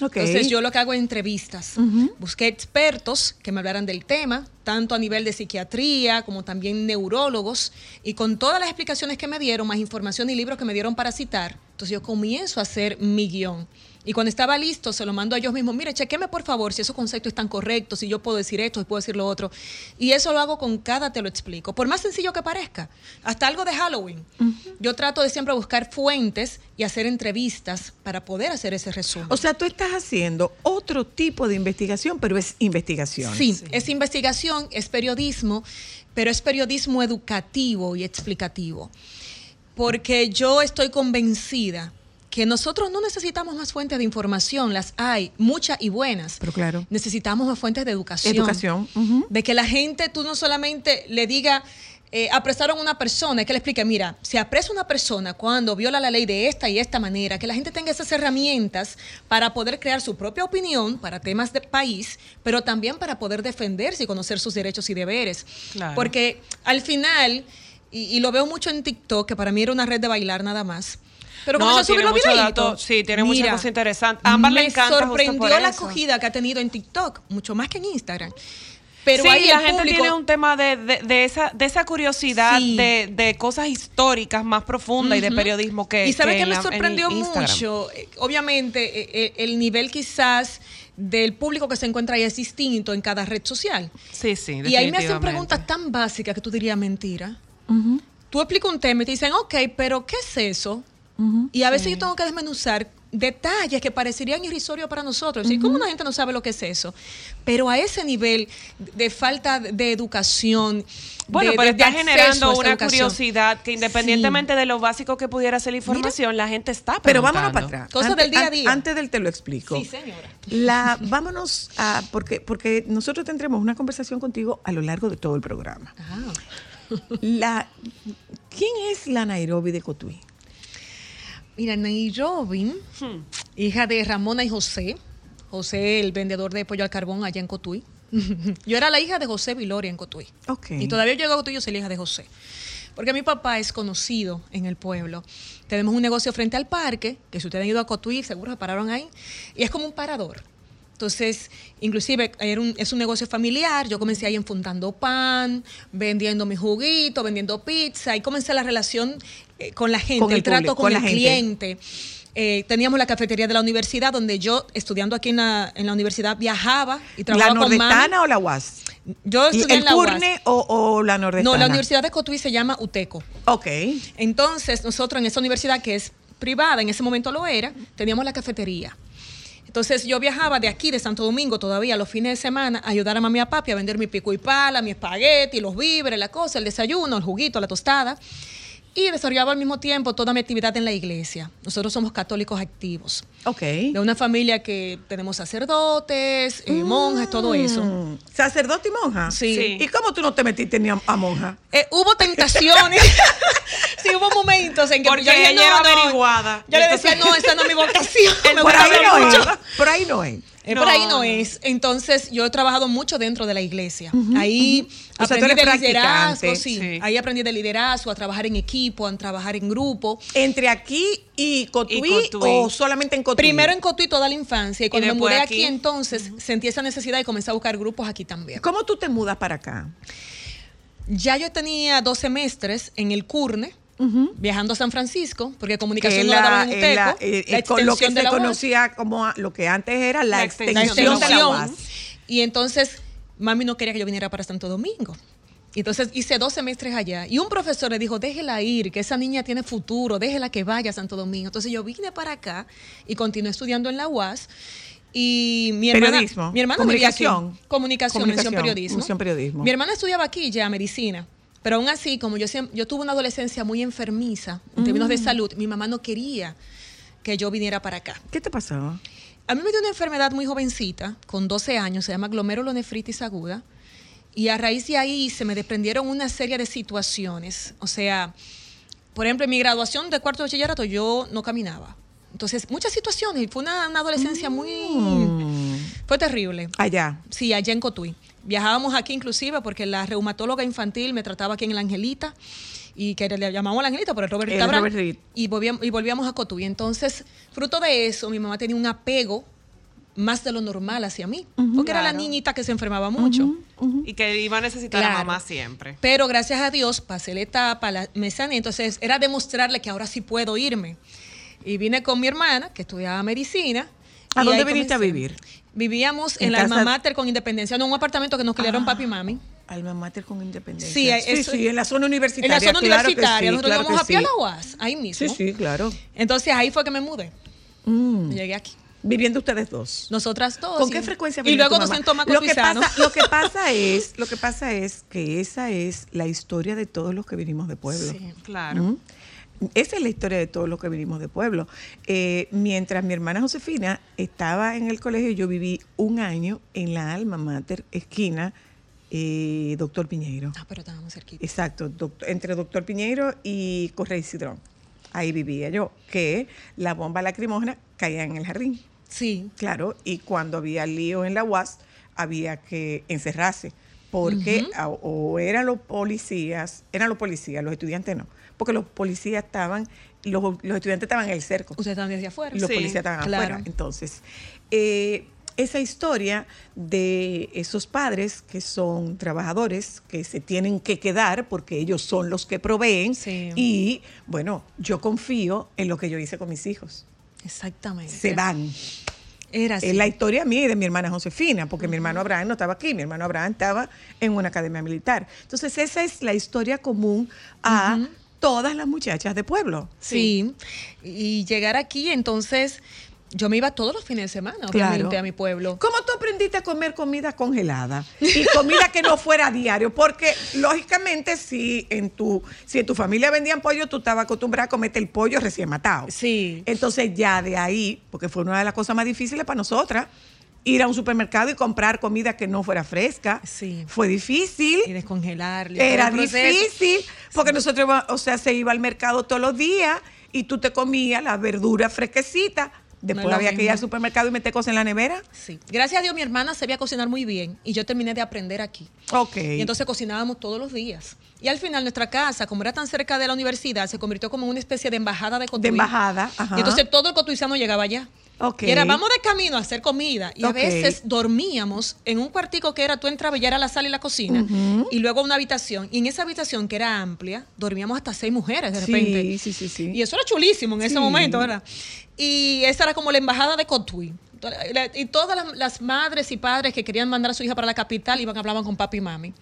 Entonces yo lo que hago es entrevistas. Busqué expertos que me hablaran del tema, tanto a nivel de psiquiatría como también neurólogos, y con todas las explicaciones que me dieron, más información y libros que me dieron para citar, entonces yo comienzo a hacer mi guion. Y cuando estaba listo, se lo mando a ellos mismos. Mire, chequeme por favor si esos conceptos están correctos, si yo puedo decir esto, si puedo decir lo otro. Y eso lo hago con cada te lo explico. Por más sencillo que parezca. Hasta algo de Halloween. Yo trato de siempre buscar fuentes y hacer entrevistas para poder hacer ese resumen. O sea, tú estás haciendo otro tipo de investigación, pero es investigación. Sí, es investigación, es periodismo, pero es periodismo educativo y explicativo. Porque yo estoy convencida que nosotros no necesitamos más fuentes de información, las hay, muchas y buenas. Pero claro. Necesitamos más fuentes de educación. Educación. De que la gente, tú no solamente le diga, eh, apresaron a una persona, es que le explique, mira, se apresa una persona cuando viola la ley de esta y esta manera, que la gente tenga esas herramientas para poder crear su propia opinión para temas de país, pero también para poder defenderse y conocer sus derechos y deberes. Claro. Porque al final, y, y lo veo mucho en TikTok, que para mí era una red de bailar nada más. Pero No, tiene los mucho dato, sí, tiene muchas cosas interesantes. Ámbar le me encanta justo sorprendió por la eso. acogida que ha tenido en TikTok, mucho más que en Instagram. Pero sí, ahí la gente público- tiene un tema de, de- de esa, de esa curiosidad Sí. de, de cosas históricas más profundas y de periodismo que Y sabe que que me la- sorprendió mucho, Eh, obviamente eh, eh, el nivel quizás del público que se encuentra ahí es distinto en cada red social. Sí, sí, Y ahí me hacen preguntas tan básicas que tú dirías mentira. Tú explicas un tema y te dicen, ok, pero ¿qué es eso? Y a veces yo tengo que desmenuzar detalles que parecerían irrisorios para nosotros. Decir, ¿Cómo la gente no sabe lo que es eso? Pero a ese nivel de falta de educación. Bueno, de- pero de- está generando una educación. curiosidad que independientemente de lo básico que pudiera ser la información, la gente está Pero vámonos preguntando. para atrás. Cosas Antes- del día a día. Antes del te lo explico. Sí, señora. La, vámonos a, porque, porque nosotros tendremos una conversación contigo a lo largo de todo el programa. Ah. La, ¿Quién es la Nairobi de Cotuí? Mira, Nairobi, hija de Ramona y José. José, el vendedor de pollo al carbón allá en Cotuí. [laughs] yo era la hija de José Viloria en Cotuí. Ok. Y todavía llego a Cotuí, yo soy la hija de José. Porque mi papá es conocido en el pueblo. Tenemos un negocio frente al parque, que si ustedes han ido a Cotuí, seguro se pararon ahí, y es como un parador. Entonces, inclusive era un- es un negocio familiar. Yo comencé ahí enfundando pan, vendiendo mi juguito, vendiendo pizza, y comencé la relación eh, con la gente, Con el el, trato público, con, con el la cliente. Eh, teníamos la cafetería de la universidad, donde yo, estudiando aquí en la, en la universidad, viajaba y ¿La trabajaba con mami. nordestana o la UAS? Yo estudié ¿El en la UAS. Curne o, o la nordestana? No, la Universidad de Cotuí se llama UTECO. Ok. Entonces, nosotros en esa universidad que es privada, en ese momento lo era, teníamos la cafetería. Entonces yo viajaba de aquí, de Santo Domingo, todavía los fines de semana, a ayudar a mami y a papi a vender mi pico y pala, mi espagueti, los víveres, la cosa, el desayuno, el juguito, la tostada. Y desarrollaba al mismo tiempo toda mi actividad en la iglesia. Nosotros somos católicos activos. Ok. De una familia que tenemos sacerdotes, eh, monjas, todo eso. Mm, ¿Sacerdote y monja? Sí. Sí. ¿Y cómo tú no te metiste ni a, a monja? Eh, hubo tentaciones. [laughs] sí, hubo momentos en que Porque yo dije, ella no, era no. averiguada. Yo le decía, no, esa no es mi vocación. [laughs] me Por ahí no mucho. es. Por ahí no es. Eh, No, por ahí no, es. Entonces, yo he trabajado mucho dentro de la iglesia. Ahí aprendí de liderazgo, sí. Sí. Ahí aprendí de liderazgo, a trabajar en equipo, a trabajar en grupo. ¿Entre aquí y Cotuí, Y Cotuí. o solamente en Cotuí? Primero en Cotuí toda la infancia y cuando me después mudé aquí. aquí, entonces sentí esa necesidad y comencé a buscar grupos aquí también. ¿Cómo tú te mudas para acá? Ya yo tenía dos semestres en el CURNE, viajando a San Francisco, porque Que comunicación no la daban en eh, UTECO. la- la con lo que extensión de se la UAS. conocía como a- lo que antes era la, La extensión, de la. UAS. Y entonces, mami no quería que yo viniera para Santo Domingo. Y Entonces hice dos semestres allá y un profesor le dijo, déjela ir, que esa niña tiene futuro, déjela que vaya a Santo Domingo. Entonces yo vine para acá y continué estudiando en la UAS. Y mi hermana, Periodismo, mi hermana vivía aquí. comunicación. Comunicación, Comunicación, mención periodismo. mención periodismo. Mi hermana estudiaba aquí ya medicina. Pero aún así, como yo, yo tuve una adolescencia muy enfermiza en términos Mm. de salud, mi mamá no quería que yo viniera para acá. ¿Qué te pasaba? A mí me dio una enfermedad muy jovencita, con 12 años, se llama glomerulonefritis aguda. Y a raíz de ahí se me desprendieron una serie de situaciones. O sea, por ejemplo, en mi graduación de cuarto de bachillerato yo no caminaba. Entonces, muchas situaciones. y Fue una, una adolescencia muy... Fue terrible. Allá. Sí, allá en Cotuí. Viajábamos aquí inclusive porque la reumatóloga infantil me trataba aquí en el Angelita y que le llamamos la Angelita por el Robert El Cabral. Robert Reed. Y volvíamos, y volvíamos a Cotuí. Entonces, fruto de eso, mi mamá tenía un apego más de lo normal hacia mí, porque era la niñita que se enfermaba mucho. Y que iba a necesitar a mamá siempre. Pero gracias a Dios pasé la etapa, la, me sané, entonces era demostrarle que ahora sí puedo irme. Y vine con mi hermana, que estudiaba medicina. ¿A dónde viniste a vivir? Vivíamos En en, la alma mater con Independencia, no, un apartamento que nos criaron papi y mami. Alma Mater con Independencia. Sí, eso- sí, en la zona En universitaria. la zona claro universitaria, sí, nosotros claro íbamos a pie a la UAS, ahí mismo. Sí, sí, claro. Entonces ahí fue que me mudé. Mm. Llegué aquí. Viviendo ustedes dos. Nosotras dos. ¿Con qué frecuencia Y luego nos sentó lo que pasa, lo que [laughs] pasa es, lo que pasa es que esa es la historia de todos los que vinimos de pueblo. Sí. Claro. ¿Mm? Esa es la historia de todos los que vinimos de pueblo. Eh, mientras mi hermana Josefina estaba en el colegio, yo viví un año en la alma mater, esquina, eh, Doctor Piñeiro. Ah, pero estábamos cerquita. Exacto, doct- entre Doctor Piñeiro y Correy Cidrón. Ahí vivía yo, que la bomba lacrimógena caía en el jardín. Sí. Claro, y cuando había lío en la UAS, había que encerrarse, porque a- o eran los policías, eran los policías, los estudiantes no, porque los policías estaban, los, los estudiantes estaban en el cerco Ustedes están desde afuera. y los Sí, policías estaban claro. afuera. Entonces, eh, esa historia de esos padres que son trabajadores, que se tienen que quedar porque ellos son los que proveen, Sí. y bueno, yo confío en lo que yo hice con mis hijos. Exactamente. Se van. Era así. Es la historia mía y de mi hermana Josefina, porque mi hermano Abraham no estaba aquí, mi hermano Abraham estaba en una academia militar. Entonces, esa es la historia común a todas las muchachas de pueblo. Sí. Y llegar aquí, entonces, yo me iba todos los fines de semana, obviamente, Claro. a mi pueblo. ¿Cómo tú aprendiste a comer comida congelada y comida que no fuera a diario? Porque lógicamente si en tu si en tu familia vendían pollo, tú estabas acostumbrada a comerte el pollo recién matado. Sí. Entonces ya de ahí, porque fue una de las cosas más difíciles para nosotras, ir a un supermercado y comprar comida que no fuera fresca. Sí. Fue difícil. Y descongelar. Era difícil, porque nosotros, iba- o sea, se iba al mercado todos los días y tú te comías las verduras fresquecitas. Después No había que ir al supermercado y meter cosas en la nevera. Sí. Gracias a Dios, mi hermana sabía cocinar muy bien y yo terminé de aprender aquí. Ok. Y entonces cocinábamos todos los días. Y al final nuestra casa, como era tan cerca de la universidad, se convirtió como en una especie de embajada de Cotuí. De embajada, ajá. Y entonces todo el cotuizano llegaba allá. Ok. Y era, vamos de camino a hacer comida. Y a veces dormíamos en un cuartico que era, tú entrabas y era la sala y la cocina. Y luego una habitación. Y en esa habitación, que era amplia, dormíamos hasta seis mujeres de Sí, repente. sí, sí, sí. Y eso era chulísimo en ese momento, ¿verdad? Y esa era como la embajada de Cotuí. Y todas las, las madres y padres que querían mandar a su hija para la capital iban hablaban con papi y mami.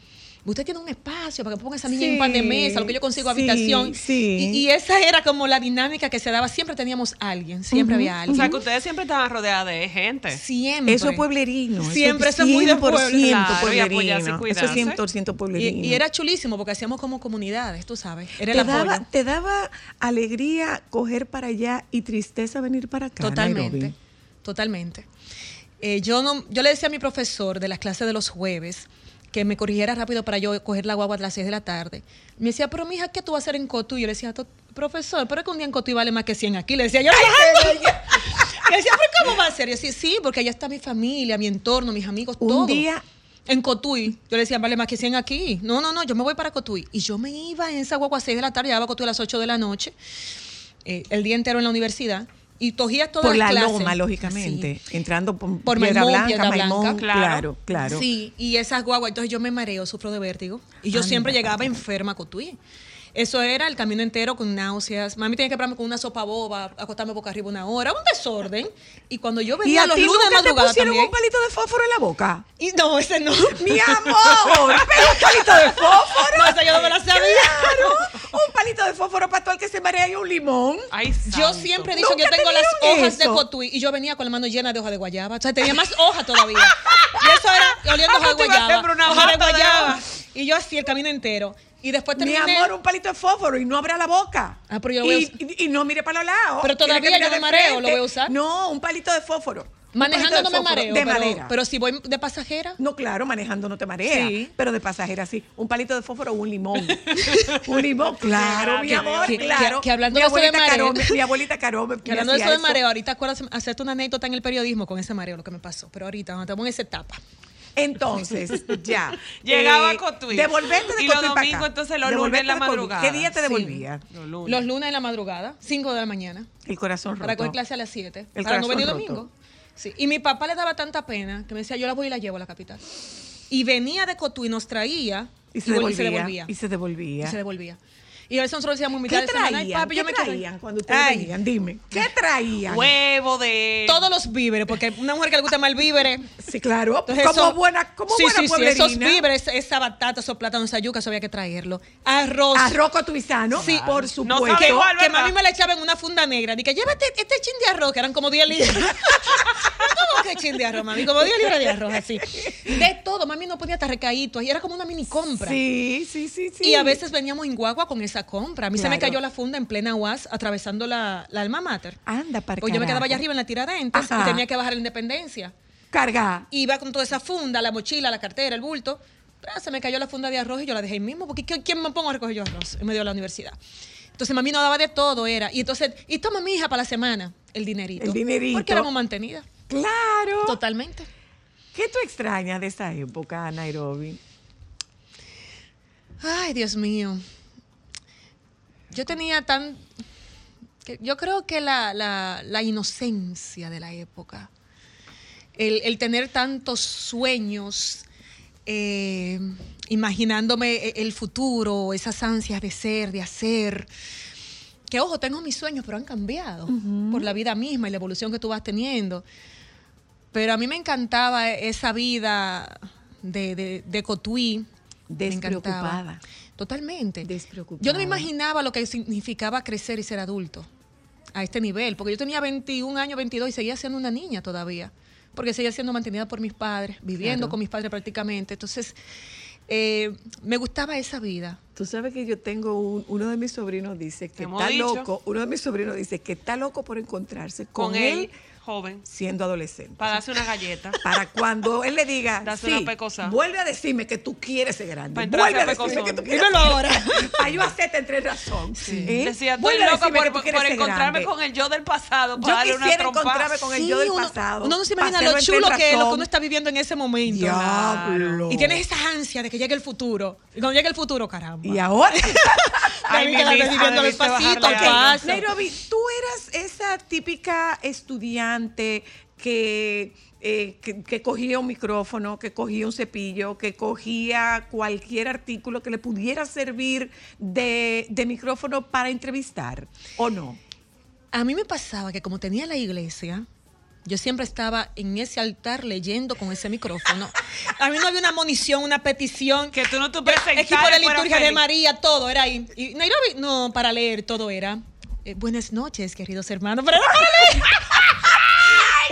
Usted tiene un espacio para que ponga esa niña en un par de Sí, mesas, lo que yo consigo sí, habitación. sí. Y, y esa era como la dinámica que se daba. Siempre teníamos alguien, siempre había O alguien. sea, que ustedes siempre estaban rodeadas de gente. Siempre. Eso es pueblerino. Siempre, eso es muy de pueblo. 100% Claro, pueblerino. y Eso es 100% pueblerino. Y, y era chulísimo porque hacíamos como comunidades, tú sabes. Era ¿Te el apoyo. daba, ¿Te daba alegría coger para allá y tristeza venir para acá? Totalmente, Nairobi? totalmente. Eh, yo, no, yo le decía a mi profesor de las clases de los jueves que me corrigiera rápido para yo coger la guagua a las 6 de la tarde. Me decía, pero mija, ¿qué tú vas a hacer en Cotuí? Yo le decía, "To- profesor, pero es que un día en Cotuí vale más que 100 aquí. Le decía yo, le decía, pero ¿cómo va a ser? Y yo decía, sí, porque allá está mi familia, mi entorno, mis amigos, Un todo. día- En Cotuí. Yo le decía, vale más que 100 aquí. No, no, no, yo me voy para Cotuí. Y yo me iba en esa guagua a 6 de la tarde, llegaba a Cotuí a las 8 de la noche, eh, el día entero en la universidad. Y cogía todas Por las la clases. loma, lógicamente. Entrando por, Por Piedra Maimón, Blanca, Piedra Maimón, Blanca. claro, Claro. claro. Sí, y esas guaguas, entonces yo me mareo, sufro de vértigo. Y yo Anda, siempre llegaba enferma a Cotuí. Eso era el camino entero con náuseas. Mami tenía que pararme con una sopa boba, acostarme boca arriba una hora, un desorden. Y cuando yo ¿Y venía a los ti lunes de nunca te madrugada pusieron también. un palito de fósforo en la boca? Y no, ese no. ¡Mi amor! [laughs] ¿Pero un palito de fósforo? No, esa yo no me la sabía. ¡Claro! Un palito de fósforo para todo el que se marea y un limón. Ay, Yo santo. siempre he dicho que yo ¿Nunca tengo te las hojas de? Cotuí y yo venía con la mano llena de hojas de guayaba. O sea, tenía más hojas todavía. Y eso era [laughs] oliendo Ah, hojas de guayaba. hojas de guayaba. Y yo así el camino entero. Y después Mi terminé. amor, un palito de fósforo y no abra la boca. Ah, pero yo voy a y, us- y- y no mire para los lados. Pero todavía yo me mareo, ¿lo voy a usar? No, un palito de fósforo. Manejando no me mareo. De pero, madera. pero si voy de pasajera. No, claro, manejando no te marea. Sí. Pero de pasajera sí. Un palito de fósforo o un limón. [laughs] un limón, claro, mi Que- amor, que- claro. que- que hablando mi de eso de abuelita mareo. Carome, mi abuelita Carome. [laughs] Que hablando de eso de mareo, ahorita acuerdas hacerte una anécdota en el periodismo con ese mareo, lo que me pasó. Pero ahorita, cuando estamos en esa etapa. Entonces, ya. [laughs] Llegaba Eh, a Cotuí. Devolverte de Y los domingos, entonces, los lunes en la madrugada. ¿Qué día te Sí. devolvías? Los lunes. Los lunes en la madrugada, 5 de la mañana, El corazón roto. para coger clase a las 7. El para no venir domingo. Sí, Y mi papá le daba tanta pena que me decía, yo la voy y la llevo a la capital. Y venía de Cotuí y nos traía Y se, vol- devolvía, Y se devolvía. Y se devolvía. Y a veces nosotros decíamos muy ¿Qué mitad de semana, "Ay, traían? papi, ¿Qué yo me quiero ir". traían cuando ustedes Ay, venían? Dime. ¿Qué traían? Huevo de. Todos los víveres, porque una mujer que le gusta más el víveres. Sí, claro. Entonces, como eso- buena, como sí, buena sí, sí, esos víveres, esa batata, esos plátanos, esa yuca, eso había que traerlo. Arroz. Arroz cotuizano, Sí. por No supuesto. sabe que, igual, mami me la echaba en una funda negra. Dije, llévate este chin de arroz, que eran como 10 libras. [laughs] ¿Cómo que chin de arroz, mami? Como 10 libras de arroz, así. De todo, mami no ponía hasta recaíto. Y era como una mini compra. Sí, sí, sí, sí. Y a veces veníamos en guagua con esa compra. A mí se me cayó la funda en plena UAS atravesando la, la alma mater. Anda, para Pues yo me quedaba allá arriba en la tiradentes Ajá. y tenía que bajar la independencia. Carga. Iba con toda esa funda, la mochila, la cartera, el bulto. Ah, Se me cayó la funda de arroz y yo la dejé ahí mismo, porque ¿qui- ¿quién me pongo a recoger yo arroz en medio de la universidad? Entonces mami no daba de todo, era. Y entonces, y toma mi hija para la semana el dinerito. El dinerito. Porque éramos mantenidas. Claro. Totalmente. ¿Qué tú extrañas de esa época, Nairobi? Ay, Dios mío. Yo tenía tan... yo creo que la, la- la inocencia de la época, el, el tener tantos sueños, eh, imaginándome e- el futuro, esas ansias de ser, de hacer, que ojo, tengo mis sueños, pero han cambiado por la vida misma y la evolución que tú vas teniendo. Pero a mí me encantaba esa vida de, de, de Cotuí. Despreocupada. Totalmente. Despreocupada. Yo no me imaginaba lo que significaba crecer y ser adulto a este nivel, porque yo tenía 21 años, 22 y seguía siendo una niña todavía, porque seguía siendo mantenida por mis padres, viviendo Claro. con mis padres prácticamente. Entonces, eh, me gustaba esa vida. Tú sabes que yo tengo un- uno de mis sobrinos dice que está dicho. loco, uno de mis sobrinos dice que está loco por encontrarse con, Con él, él, joven. siendo adolescente. Para darse una galleta. [laughs] Para cuando él le diga, Darse sí, una pecosa. vuelve a decirme que tú quieres ser grande. Pa' entrarse Vuelve a a decirme que tú quieres Dímelo ser ahora. Para yo hacerte entre razón. ¿Eh? Decía, estoy decirme por, que tú por encontrarme grande. con el yo del pasado. Para Yo darle una trompa. encontrarme con el yo del pasado. uno no se imagina lo chulo que es lo que uno está viviendo en ese momento. Diablo. Y tienes esa ansia de que llegue el futuro. Y cuando llegue el futuro, caramba. Y ahora. [laughs] [laughs] Ay, mi despacito. Nairobi, tú eras esa típica estudiante que, eh, que, que cogía un micrófono, que cogía un cepillo, que cogía cualquier artículo que le pudiera servir de, de micrófono para entrevistar, ¿o no? A mí me pasaba que como tenía la iglesia, yo siempre estaba en ese altar leyendo con ese micrófono. [laughs] A mí no había una monición, una petición. Que tú no te sentar Equipo de liturgia de. María, todo era ahí. Y Nairobi, no, para leer, todo era. eh, buenas noches, queridos hermanos. Pero era para leer. [laughs]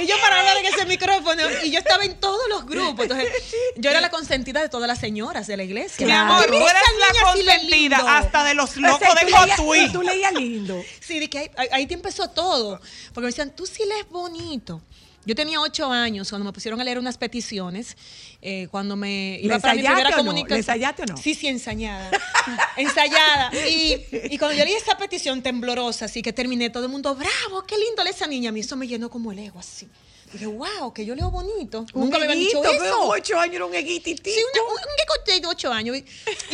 Y yo para hablar en ese micrófono. Y yo estaba en todos los grupos. Entonces, yo era la consentida de todas las señoras de la iglesia. Mi amor, tú eres la consentida hasta de los O sea, locos de Cotuí. Tú leías lindo. Sí, de que ahí, ahí- ahí te empezó todo. Porque me decían, tú sí lees bonito. Yo tenía ocho años cuando me pusieron a leer unas peticiones, eh, cuando me ¿Le iba para mi primera ensayaste o no? Sí, sí, ensayada. [laughs] ensayada. Y, y cuando yo leí esa petición temblorosa, así que terminé, todo el mundo, bravo, qué lindo esa niña. A mí eso me llenó como el ego, así. Dije, wow, que yo leo bonito. Un Nunca me habían dicho eso. ocho años era un eguititico. Sí, una- un, un de ocho años. Y,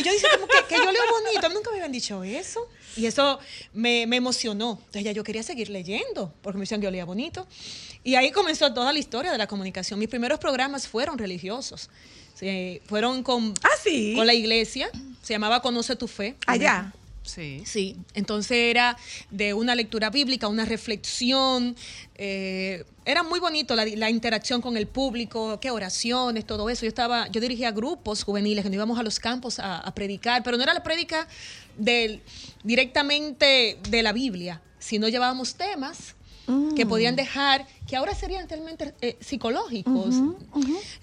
yo dije como que, que yo leo bonito. Nunca me habían dicho eso. Y eso me, me emocionó. Entonces ya yo quería seguir leyendo, porque me decían que yo leía bonito. Y ahí comenzó toda la historia de la comunicación. Mis primeros programas fueron religiosos. Sí, fueron con, Ah, sí. con la iglesia. Se llamaba Conoce tu Fe. Allá. Sí. Sí, entonces era de una lectura bíblica, una reflexión. eh, era muy bonito la, interacción con el público, qué oraciones, todo eso. Yo estaba, yo dirigía grupos juveniles que nos íbamos a los campos a, predicar, pero no era la prédica directamente de la Biblia, sino llevábamos temas que podían dejar, que ahora serían realmente eh, psicológicos,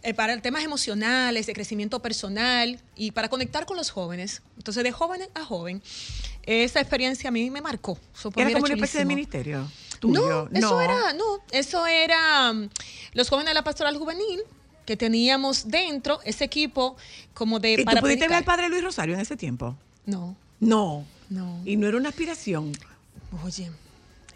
eh, para temas emocionales, de crecimiento personal y para conectar con los jóvenes. Entonces, de joven a joven, esa experiencia a mí me marcó. Eso Era como una especie de ministerio. Tuyo. No, eso era, no, eso era mm, los jóvenes de la pastoral juvenil que teníamos dentro ese equipo como de ¿Y tú para pudiste ver al padre Luis Rosario en ese tiempo? No, No. no. Y no era una aspiración. Oye,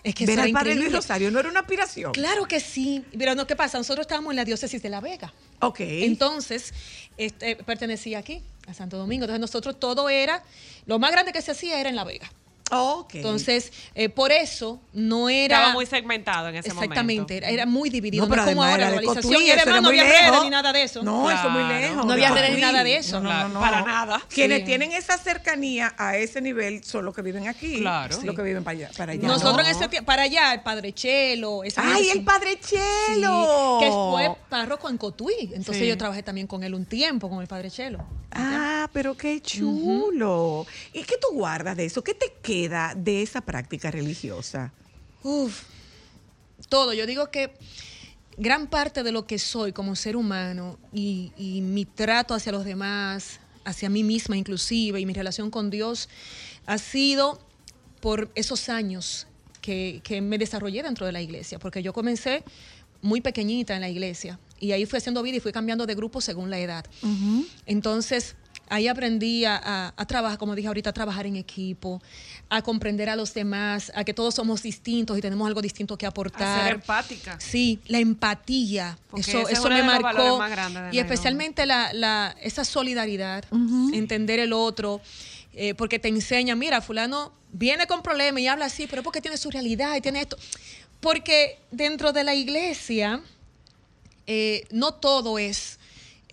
es que Ver al padre Luis. Rosario no era una aspiración. Claro que sí. Pero no, ¿qué pasa? Nosotros estábamos en la diócesis de La Vega. Ok. Entonces, este, pertenecía aquí, a Santo Domingo. Entonces, nosotros todo era, lo más grande que se hacía era en La Vega. Ok. Entonces, eh, por eso no era... Estaba muy segmentado en ese Exactamente, momento. era, era muy dividido. No, pero como ahora, la. Cotuí, Y además no había redes ni nada de eso. No, eso muy Claro. lejos. No había redes ni nada de eso. No, no, Claro, no, no. para nada. Quienes Sí. tienen esa cercanía a ese nivel son los que viven aquí. Claro. Los que viven para allá. Para allá Nosotros ¿no? en ese tiempo, para allá, el Padre Chelo. esa ¡Ay, el. Padre Sí, Chelo! que fue párroco en Cotuí. Entonces Sí. yo trabajé también con él un tiempo, con el Padre Chelo. Ah, pero qué chulo. ¿Y qué tú guardas de eso? ¿Qué te queda de esa práctica religiosa? Uf, todo. Yo digo que gran parte de lo que soy como ser humano y, y mi trato hacia los demás, hacia mí misma inclusive, y mi relación con Dios, ha sido por esos años que, que me desarrollé dentro de la iglesia, porque yo comencé muy pequeñita en la iglesia y ahí fui haciendo vida y fui cambiando de grupo según la edad. Entonces, ahí aprendí a, a- a trabajar, como dije ahorita, a trabajar en equipo, a comprender a los demás, a que todos somos distintos y tenemos algo distinto que A aportar. ser empática. Sí, la empatía. Porque eso eso me marcó. Y especialmente la, la- esa solidaridad, entender el otro, eh, porque te enseña, mira, fulano viene con problemas y habla así, pero es porque tiene su realidad y tiene esto. Porque dentro de la iglesia, eh, no todo es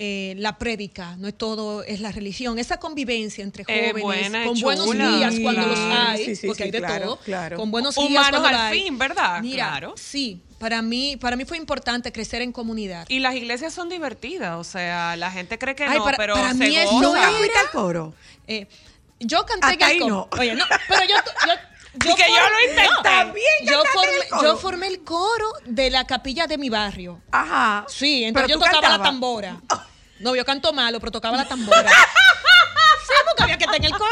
eh, la prédica, no es todo es la religión. Esa convivencia entre Es jóvenes, buena, con buenos guías cuando los hay, Sí, sí, porque sí, hay de claro, todo, claro. con buenos Humanos cuando al hay. fin, ¿verdad? Mira, Claro. sí, para mí, para mí fue importante crecer en comunidad. Y las iglesias son divertidas, o sea, la gente cree que Ay, no, para- pero para se mí goza. ¿Nunca era- fuiste al coro? Eh, yo canté Hasta en el ahí coro. no. Oye, no, pero yo, yo, Y [laughs] que yo lo intenté. No, También yo formé, coro. yo formé el coro de la capilla de mi barrio. Ajá. Sí, entonces Pero yo tocaba la tambora. [laughs] No, yo canto malo, pero tocaba la tambora. [laughs] sí, porque había que estar en el coro.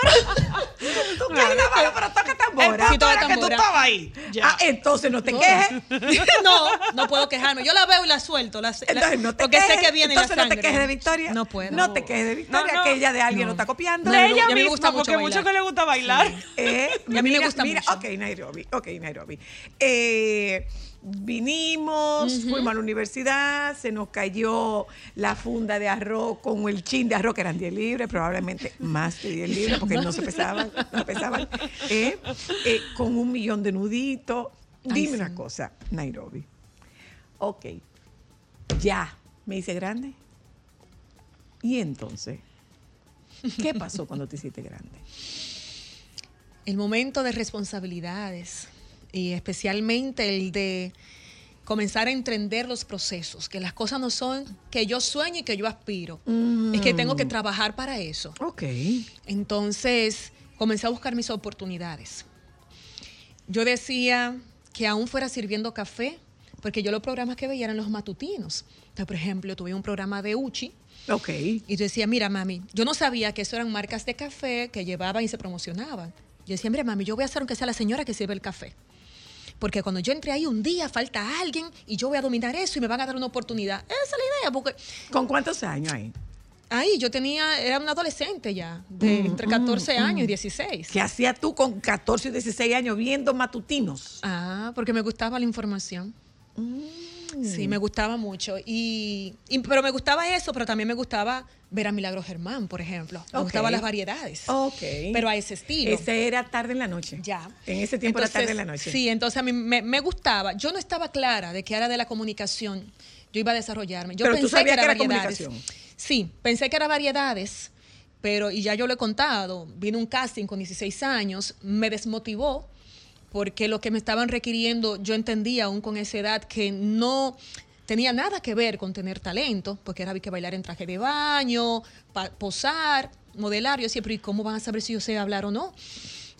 Tú cantas malo, pero toca El tambora. toca era que tú estabas ahí. Ya. Ah, entonces no te quejes. [laughs] no, no puedo quejarme. Yo la veo y la suelto. La, la- Entonces no te porque quejes. sé que viene la Entonces no te sangre. quejes de Victoria. No puedo. No te quejes de Victoria, No, no. que ella de alguien No. lo está copiando. de no, ella y a mí me misma, gusta mucho porque mucho que le gusta bailar. Eh, Y a mí me gusta mira, mucho. Ok, Nairobi, ok, Nairobi. Eh, vinimos, fuimos a la universidad, se nos cayó la funda de arroz con el chin de arroz, que eran 10 libras, probablemente más de 10 libras, porque no se pesaban, no pesaban, eh, eh, con un millón de nuditos. Ay, Dime sí. una cosa, Nairobi. Ok, ya, me hice grande. ¿Y entonces? ¿Qué pasó cuando te hiciste grande? el momento de responsabilidades y especialmente el de comenzar a entender los procesos, que las cosas no son que yo sueño y que yo aspiro, es que tengo que trabajar para eso. Ok. Entonces comencé a buscar mis oportunidades. Yo decía que aún fuera sirviendo café, porque yo los programas que veía eran los matutinos. Entonces, por ejemplo, tuve un programa de Uchi, Ok. y yo decía, mira, mami, yo no sabía que eso eran marcas de café que llevaban y se promocionaban. Yo decía, mira, mami, yo voy a hacer aunque sea la señora que sirve el café. Porque cuando yo entre ahí un día falta alguien y yo voy a dominar eso y me van a dar una oportunidad. Esa es la idea, porque ¿Con cuántos años hay? ahí yo tenía, era una adolescente ya, de entre 14 años y 16. ¿Qué hacías tú con 14 y 16 años viendo matutinos? Ah, porque me gustaba la información. Sí, me gustaba mucho. Y, y- pero me gustaba eso, pero también me gustaba ver a Milagro Germán, por ejemplo. Me gustaban las variedades. Ok. Pero a ese estilo. Ese era tarde en la noche. Ya. En ese tiempo Entonces, era tarde en la noche. Sí, entonces a mí me, me gustaba. Yo no estaba clara de que era de la comunicación. Yo iba a desarrollarme. Yo Pero tú pensé sabías que era, que era variedades. comunicación. Sí, pensé que era variedades, pero, y ya yo lo he contado, vino un casting con 16 años, me desmotivó porque lo que me estaban requiriendo, yo entendía aún con esa edad que no tenía nada que ver con tener talento, porque era que bailar en traje de baño, posar, modelar. Yo decía, pero ¿y cómo van a saber si yo sé hablar o no?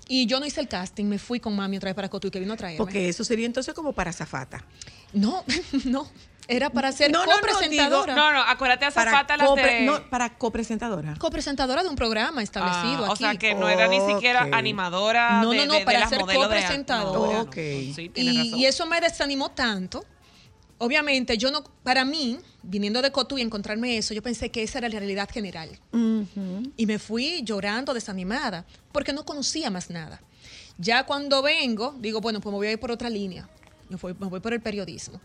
Y yo no hice el casting, me fui con mami otra vez para Cotuí, que vino a traerme. Porque eso sería entonces como para zafata. No, [laughs] no, era para ser No, copresentadora. No, no, acuérdate Para, zapata las de... no, para copresentadora. Copresentadora de un programa establecido Ah, aquí. O sea, que no era ni siquiera animadora No, de, no, no, de- de para ser copresentadora. No, Ok. no, sí, tienes y, razón. y eso me desanimó tanto. Obviamente, yo no, para mí, viniendo de Cotu y encontrarme eso, yo pensé que esa era la realidad general. Y me fui llorando, desanimada, porque no conocía más nada. Ya cuando vengo, digo, bueno, pues me voy a ir por otra línea. Me voy, me voy por el periodismo.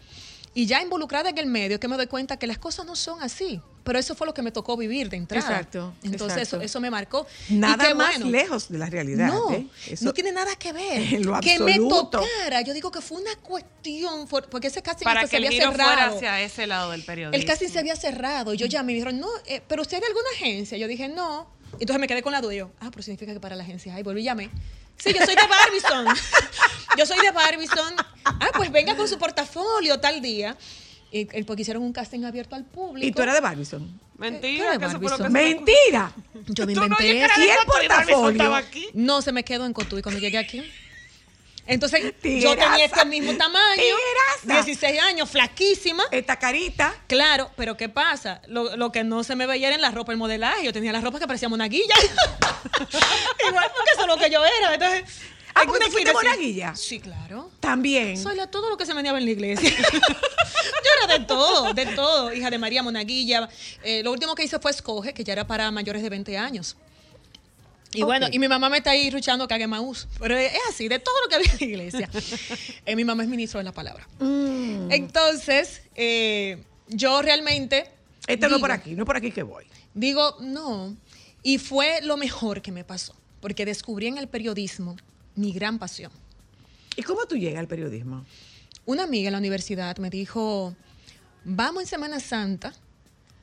Y ya involucrada en el medio, que me doy cuenta que las cosas no son así. Pero eso fue lo que me tocó vivir de entrada. Exacto, Entonces exacto. Eso, eso me marcó. Y Nada más bueno. lejos de la realidad. No, ¿eh? Eso- no tiene nada que ver. [laughs] En lo que me absoluto. tocara. Yo digo que fue una cuestión, porque ese casting Para que se el había giro fuera cerrado. hacia ese lado del periodismo. El casting se había cerrado. Y yo llamé y me dijeron, no, eh, pero usted es de alguna agencia. Yo dije, no. Entonces me quedé con la duda. Y yo, ah, pero significa que para la agencia. Ay, volví y llamé. Sí, yo soy de Barbizon. [laughs] yo soy de Barbizon. Ah, pues venga con su portafolio tal día. Y, y porque hicieron un casting abierto al público. Y tú eras de Barbizon. Mentira, ¿Qué que eso fue lo que Barbizon? se- Mentira. Yo me no inventé eso. ¿Y el portafolio? No, se me quedó en Cotuí cuando llegué aquí. Entonces, yo tenía este mismo tamaño, Tigueraza. 16 años, flaquísima. Esta carita. Claro, pero ¿qué pasa? Lo, lo que no se me veía era en la ropa, el modelaje. Yo tenía la ropa que parecía monaguilla. [laughs] Igual porque eso es lo que yo era. Entonces, Ah, ¿porque fuiste monaguilla? Sí, claro. También. Soy la, todo lo que se meneaba en la iglesia. [laughs] yo era de todo, de todo. Hija de María Monaguilla. Eh, lo último que hice fue Escoge, que ya era para mayores de 20 años. Y bueno, y mi mamá me está ahí luchando que haga maús. Pero es así, de todo lo que había en la iglesia. [laughs] Eh, mi mamá es ministro de la palabra. Mm. Entonces, eh, yo realmente. Este no digo- por aquí, no por aquí que voy. Digo, no. Y fue lo mejor que me pasó. Porque descubrí en el periodismo mi gran pasión. ¿Y cómo tú llegas al periodismo? Una amiga en la universidad me dijo, vamos en Semana Santa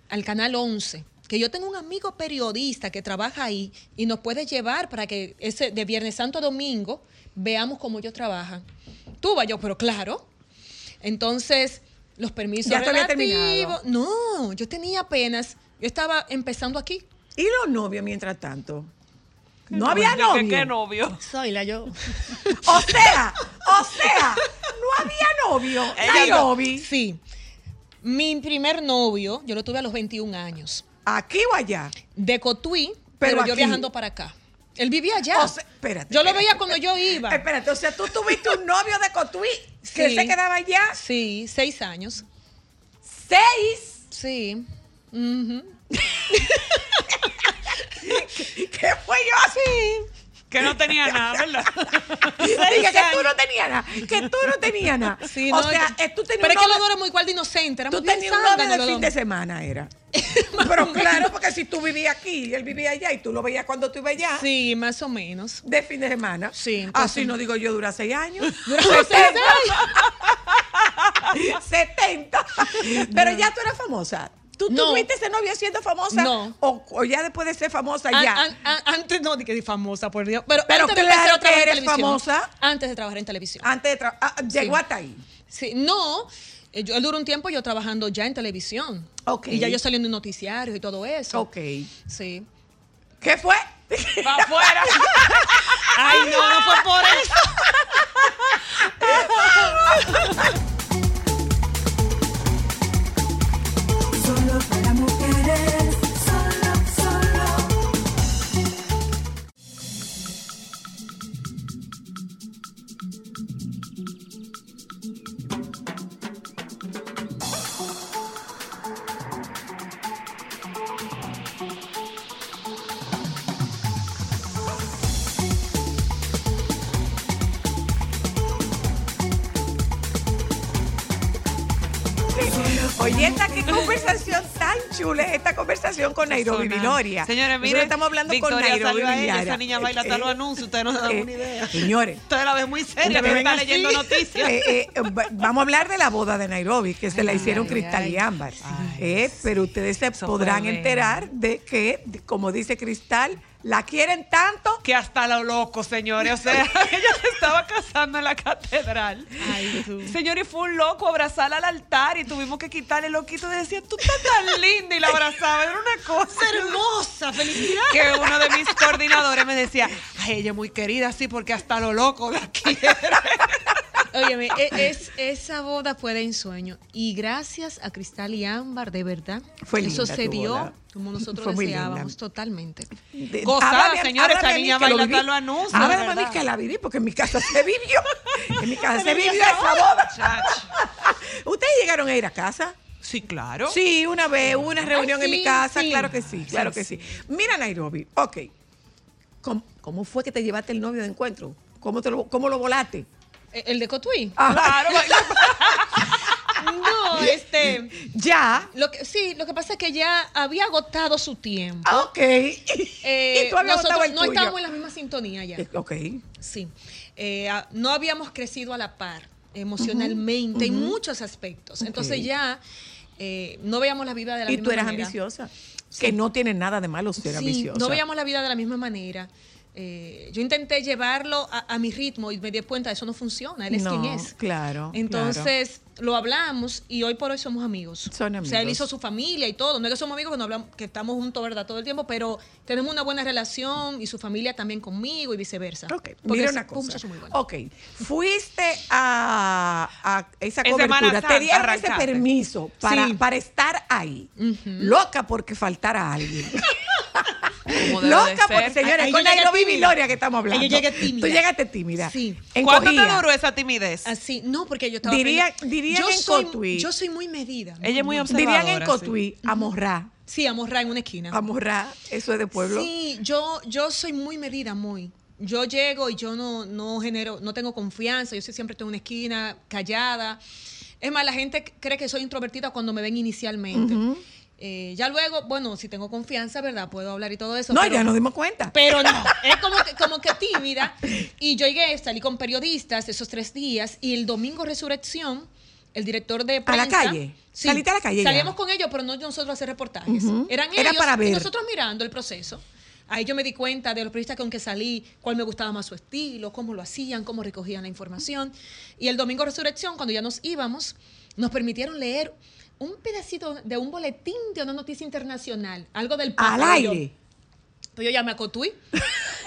al Canal 11, que yo tengo un amigo periodista que trabaja ahí y nos puede llevar para que ese de Viernes Santo a Domingo veamos cómo ellos trabajan. Tú vas yo, pero claro. Entonces, los permisos Ya relativos- terminado. No, yo tenía apenas, yo estaba empezando aquí. ¿Y los novios mientras tanto? No ¿Qué- había novio. ¿Qué novio? Soy la yo. [laughs] O sea, o sea, no había novio. Nairobi. Sí. Mi primer novio, yo lo tuve a los 21 años. ¿Aquí o allá? de Cotuí, Pero pero, yo aquí. viajando para acá. Él vivía allá. O sea, espérate, yo lo espérate, veía cuando yo iba. Espérate, o sea, tú tuviste un novio de Cotuí que Sí. se quedaba allá Sí, seis años. seis. Sí. [laughs] Ujú. ¿Qué fue yo así? Que no tenía nada, ¿verdad? [laughs] Dije que tú no tenías nada, que tú no tenías nada. Sí, o no, sea, yo- eh, tú tenías pero es que dos éramos igual de inocentes. Éramos Tú tenías un novio de fin de semana, era. [laughs] Pero claro, porque si tú vivías aquí y él vivía allá y tú lo veías cuando tú ibas allá, Sí, más o menos. de fin de semana. Sí, pues Así sí. no digo yo, dura seis años. [laughs] Duramos seis años. 70. Pero ya tú eras famosa. ¿Tú No. tuviste ese novio siendo famosa? No. O, o ya después de ser famosa An- ya? an- an- antes no, di que di famosa, por Dios. Pero, Pero antes de claro a que eres televisión. famosa. Antes de trabajar en televisión. Antes de ah, llegó Sí. hasta ahí. Sí, no. eh, Yo, él duró un tiempo yo trabajando ya en televisión. Ok. Y ya yo saliendo en noticiarios y todo eso. Ok. Sí. ¿Qué fue? Va afuera. [laughs] Ay, no, no fue por eso. [laughs] chula es esta conversación con Nairobi. Viloria. Señores, miren, estamos hablando con Nairobi Viloria. esa niña baila hasta Eh, los anuncios, ustedes no se dan eh, una idea. Señores, Ustedes la ven muy seria, pero está leyendo noticias. Eh, eh, va- vamos a hablar de la boda de Nairobi, que se la hicieron Cristal y Ámbar. Eh, pero ustedes se podrán enterar de que, como dice Cristal, la quieren tanto que hasta lo loco, señores. O sea, [laughs] [laughs] ella se estaba casando en la catedral. Ay, tú. Señor, y fue un loco abrazarla al altar y tuvimos que quitarle el loquito. Y decía, tú estás tan linda. Y la abrazaba. Era una cosa Hermosa, felicidad. que uno de mis coordinadores me decía, ay, ella es muy querida, sí, porque hasta lo loco la quiere. Óyeme, e- es, esa boda fue de ensueño. Y gracias a Cristal y Ámbar, de verdad. Fue Eso linda se tu dio boda. como nosotros Fue deseábamos, totalmente. De- Gozada, señores, esa háblame a mí niña lo baila a mí verdad. que la viví, porque en mi casa se vivió. [laughs] En mi casa se vivió esa boda. [laughs] ¿Ustedes llegaron a ir a casa? Sí, claro. Sí, una vez, hubo una reunión en sí, mi casa, sí. claro que sí, claro que sí. Mira, Nairobi, ok. ¿Cómo, cómo fue que te llevaste el novio de encuentro? ¿Cómo, te lo, cómo lo volaste? ¿El de Cotuí? Ajá. Claro, baila- [laughs] No, este. Ya. Lo que, sí, lo que pasa es que ya había agotado su tiempo. Ah, Ok. Eh, y tú habías nosotros agotado el no tuyo. estábamos en la misma sintonía ya. Eh, Ok. Sí. Eh, ah, no habíamos crecido a la par emocionalmente en muchos aspectos. Entonces ya eh, no veíamos la vida de la Y misma tú eras manera. ambiciosa. Que no tiene nada de malo ser Sí, ambiciosa. no veíamos la vida de la misma manera. Eh, yo intenté llevarlo a, a mi ritmo y me di cuenta, eso no funciona, él es No, quien es. claro, Entonces lo hablamos y hoy por hoy somos amigos. Son O sea, él amigos. hizo su familia y todo. No es que somos amigos que, no hablamos, que estamos juntos, ¿verdad? Todo el tiempo, pero tenemos una buena relación y su familia también conmigo y viceversa. Ok, Porque mira es una un cosa. muy bueno. Ok, fuiste a, a esa cobertura, te dieron ese arrancaste. permiso para, Sí. para estar ahí. Loca porque faltara alguien. [laughs] Loca porque, señores, Ahí con Nairobi. Viloria que estamos hablando. Ahí yo llegué tímida. Tú llegaste tímida. Sí. ¿Cuánto te duró esa timidez? Así, no, porque yo estaba Diría- dirían yo en soy, Cotuí. Yo soy muy medida. Ella es muy Dirían en observadora. sí. Cotuí, amorrá. Sí, amorra en una esquina. Amorrá, eso es de pueblo. Sí, yo, yo soy muy medida, muy. Yo llego y yo no, no genero, no tengo confianza, yo siempre estoy en una esquina, callada. Es más, la gente cree que soy introvertida cuando me ven inicialmente. Eh, ya luego, bueno, si tengo confianza, ¿verdad? Puedo hablar y todo eso. No, pero- ya nos dimos cuenta. Pero no, [laughs] es como que, como que tímida. Y yo llegué, salí con periodistas esos tres días y el domingo resurrección, el director de ¿A la calle? Sí, ¿Saliste a la calle ya? Salíamos con ellos, pero no nosotros a hacer reportajes. Eran Era ellos para ver. y nosotros mirando el proceso. Ahí yo me di cuenta de los periodistas con que salí, cuál me gustaba más su estilo, cómo lo hacían, cómo recogían la información. Y el domingo resurrección, cuando ya nos íbamos, nos permitieron leer un pedacito de un boletín de una noticia internacional, algo del Papa. Al aire. pues yo llamé a Cotuí.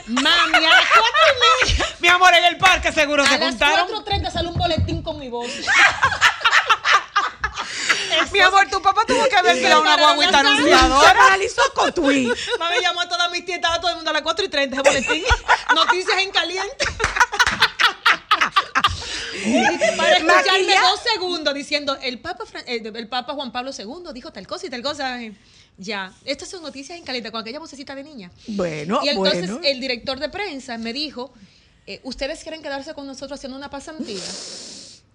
Mami, a las cuatro y media. [laughs] Mi amor, en el parque seguro se A las juntaron. 4.30 sale un boletín con mi voz. [laughs] Mi amor, tu papá tuvo que haber tirado una guaguita sala. Se anunciadora. paralizó Cotuí. [laughs] Mami llamó a todas mis tías, estaba todo el mundo a las 4 y 30 ese boletín. Noticias en caliente. Para escucharme Maquilla- dos segundos diciendo, el Papa, Fran- eh, el Papa Juan Pablo II dijo tal cosa y tal cosa. Ya, estas son noticias en caliente con aquella vocecita de niña. Bueno, Y entonces bueno. el director de prensa me dijo, eh, ¿ustedes quieren quedarse con nosotros haciendo una pasantía?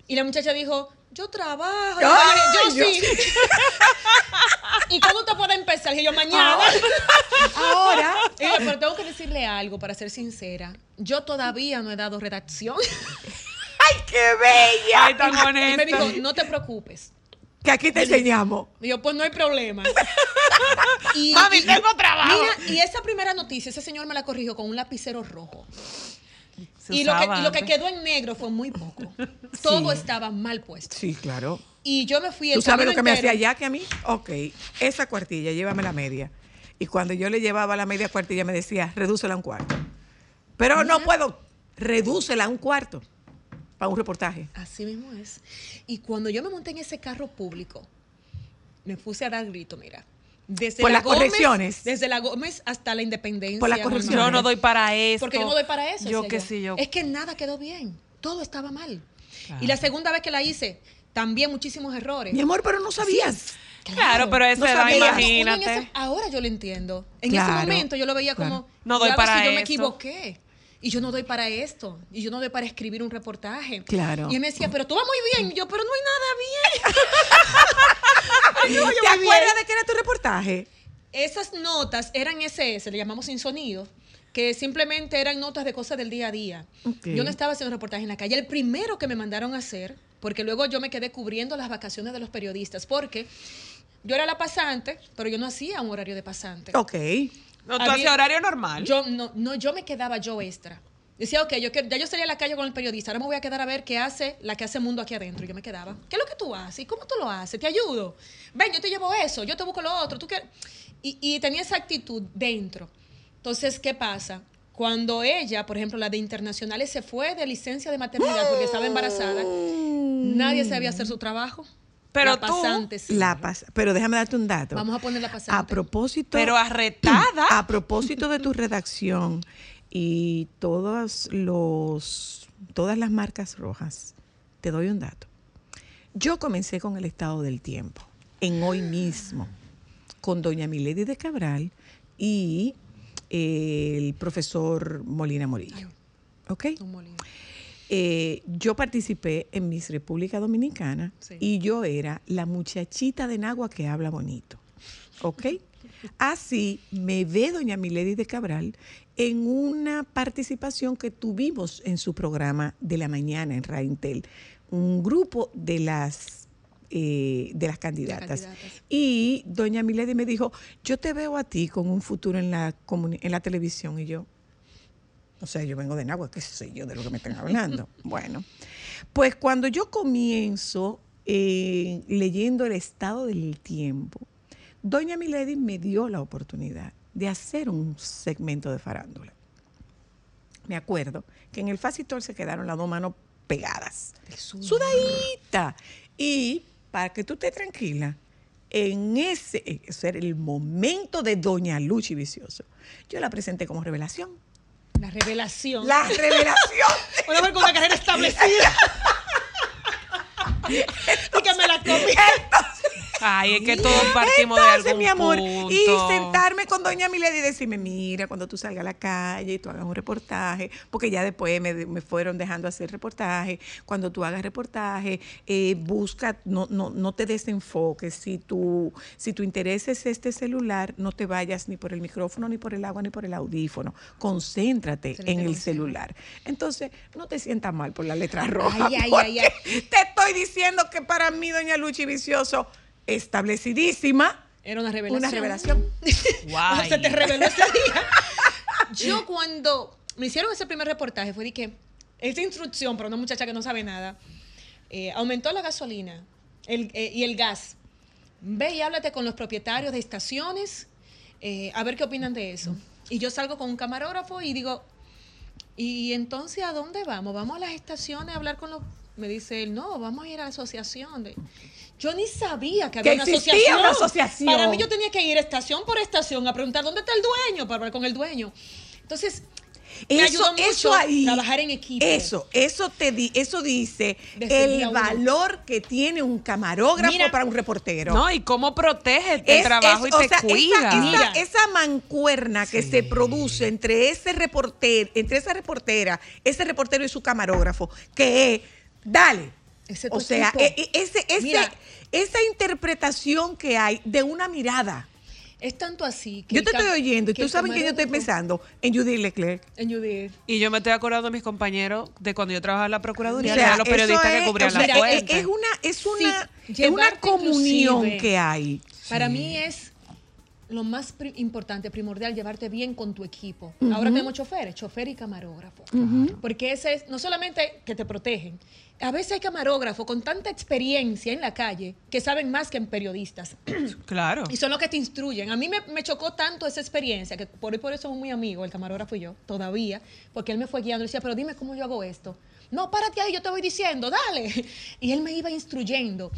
Y la muchacha dijo, yo trabajo. yo, Ay, yo sí. [laughs] ¿Y cómo te puede empezar? Y yo, mañana. Ahora, Y yo, pero tengo que decirle algo, para ser sincera. Yo todavía no he dado redacción. [laughs] ¡ay, qué bella! Ay, tan Y me dijo, no te preocupes. Que aquí te enseñamos. Y yo, pues no hay problema. [laughs] Y, Mami, y- tengo trabajo. Mira, y esa primera noticia, ese señor me la corrigió con un lapicero rojo. Y lo, que, usaba y lo que antes. quedó en negro fue muy poco. [laughs] Todo estaba mal puesto. Sí, claro. Y yo me fui ¿Tú el sabes camino lo que me hacía ya que a mí? Ok, esa cuartilla, llévame la media. Y cuando yo le llevaba la media cuartilla me decía, redúcela a un cuarto. Pero no puedo, redúcela a un cuarto para un reportaje. Así mismo es. Y cuando yo me monté en ese carro público, me puse a dar grito, mira. Desde Por la las Gómez- correcciones. Desde la Gómez hasta la Independencia. Por las correcciones. Yo no doy para esto. Porque yo no doy para eso. Yo que sí, yo. Es que nada quedó bien. Todo estaba mal. Y la segunda vez que la hice, también muchísimos errores. Mi amor, pero no sabías. Claro, pero No. Uno en imagínate. ese- ahora yo lo entiendo. En Claro, ese momento yo lo veía como, claro. No doy "Diablo, para si yo me esto". equivoqué. Y yo no doy para esto. Y yo no doy para escribir un reportaje. Claro. Y él me decía, pero tú vas muy bien. Y yo, pero no hay nada bien. [laughs] Pero yo ¿Te bien. acuerdas de qué era tu reportaje? Esas notas eran SS, le llamamos sin sonido, que simplemente eran notas de cosas del día a día. Yo no estaba haciendo reportaje en la calle. El primero que me mandaron a hacer, porque luego yo me quedé cubriendo las vacaciones de los periodistas, porque yo era la pasante, pero yo no hacía un horario de pasante. Ok. No, tú Había- hacías horario normal. Yo no, no, yo me quedaba yo extra. Decía, ok, yo ya yo salía a la calle con el periodista, ahora me voy a quedar a ver qué hace la que hace mundo aquí adentro. Y yo me quedaba, ¿qué es lo que tú haces? ¿Y cómo tú lo haces? ¿Te ayudo? Ven, yo te llevo eso, yo te busco lo otro. ¿Tú qué? Y, y tenía esa actitud dentro. Entonces, ¿qué pasa? Cuando ella, por ejemplo, la de internacionales, se fue de licencia de maternidad porque estaba embarazada, nadie sabía hacer su trabajo. Pero La tú- pasante, sí. La pas- pero déjame darte un dato. Vamos a poner la pasante. A propósito. Pero arretada. [clears throat] A propósito de tu redacción y todos los, todas las marcas rojas, te doy un dato. Yo comencé con el estado del tiempo, en hoy mismo, con doña Milady de Cabral y eh, el profesor Molina Morillo. ¿Ok? Don Molina. Eh, yo participé en Miss República Dominicana y yo era la muchachita de Nagua que habla bonito. ¿Ok? [laughs] Así me ve doña Milady de Cabral en una participación que tuvimos en su programa de la mañana en Raintel, un grupo de las eh, de las candidatas. candidatas. Y doña Milady me dijo, yo te veo a ti con un futuro en la, en la televisión. Y yo, o sea, yo vengo de Nagua, qué sé yo de lo que me están hablando. [laughs] bueno, pues cuando yo comienzo eh, leyendo el estado del tiempo, doña Milady me dio la oportunidad de hacer un segmento de farándula. Me acuerdo que en el Facitor se quedaron las dos manos pegadas, sudadita. Y para que tú estés tranquila, en ese, ese era el momento de Doña Luchi Vicioso. Yo la presenté como revelación. La revelación. La revelación. Una mujer con una carrera establecida. [laughs] y que me la comí. Ay, es que todos partimos de Entonces, algún mi amor, punto. y sentarme con doña Milady y decirme, mira, cuando tú salgas a la calle y tú hagas un reportaje, porque ya después me, me fueron dejando hacer reportaje, cuando tú hagas reportaje, eh, busca, no, no, no te desenfoques, si tu, si tu interés es este celular, no te vayas ni por el micrófono, ni por el agua, ni por el audífono, concéntrate en el celular. Entonces, no te sientas mal por la letra roja. Ay, ay, ay, Te estoy diciendo que para mí, doña Luchi Vicioso, establecidísima, Era una revelación. una revelación. Guay. [laughs] Se te reveló ese día. [laughs] Yo cuando me hicieron ese primer reportaje fue de que esa instrucción para una muchacha que no sabe nada, eh, aumentó la gasolina el- eh, y el gas. Ve y háblate con los propietarios de estaciones eh, a ver qué opinan de eso. Y yo salgo con un camarógrafo y digo, ¿y entonces a dónde vamos? ¿Vamos a las estaciones a hablar con los...? Me dice él, no, vamos a ir a la asociación. de-". Yo ni sabía que había Que una existía asociación. una asociación. Para mí yo tenía que ir estación por estación a preguntar dónde está el dueño para hablar con el dueño. Entonces, me Eso, ayudó mucho eso ahí, trabajar en equipo. Eso, eso te di, eso dice Desde el valor que tiene un camarógrafo Mira, para un reportero. No, y cómo protege el Es- trabajo es- y o te sea, esa- cuida. Esa mancuerna que se produce entre ese reportero, entre esa reportera, ese reportero y su camarógrafo, que es, dale. Ese o sea, e- e- ese, ese- Mira. esa interpretación que hay de una mirada. Es tanto así que Yo te estoy oyendo y tú sabes que yo estoy pensando en Judy Leclerc. En Judith. Y yo me estoy acordando de mis compañeros de cuando yo trabajaba en la Procuraduría, O sea, los periodistas eso que es- cubrían o sea, la es-. Es una, es una, Sí, es una comunión que hay. Para mí es lo más importante, primordial, llevarte bien con tu equipo. Ahora tenemos choferes, chofer y camarógrafo. Porque ese es, no solamente que te protegen, a veces hay camarógrafos con tanta experiencia en la calle que saben más que en periodistas. [clears throat] Claro. Y son los que te instruyen. A mí me, me chocó tanto esa experiencia, que por hoy por eso somos muy amigos, el camarógrafo y yo, todavía, porque él me fue guiando y decía, pero dime cómo yo hago esto. No, párate ahí, yo te voy diciendo, dale. [laughs] Y él me iba instruyendo.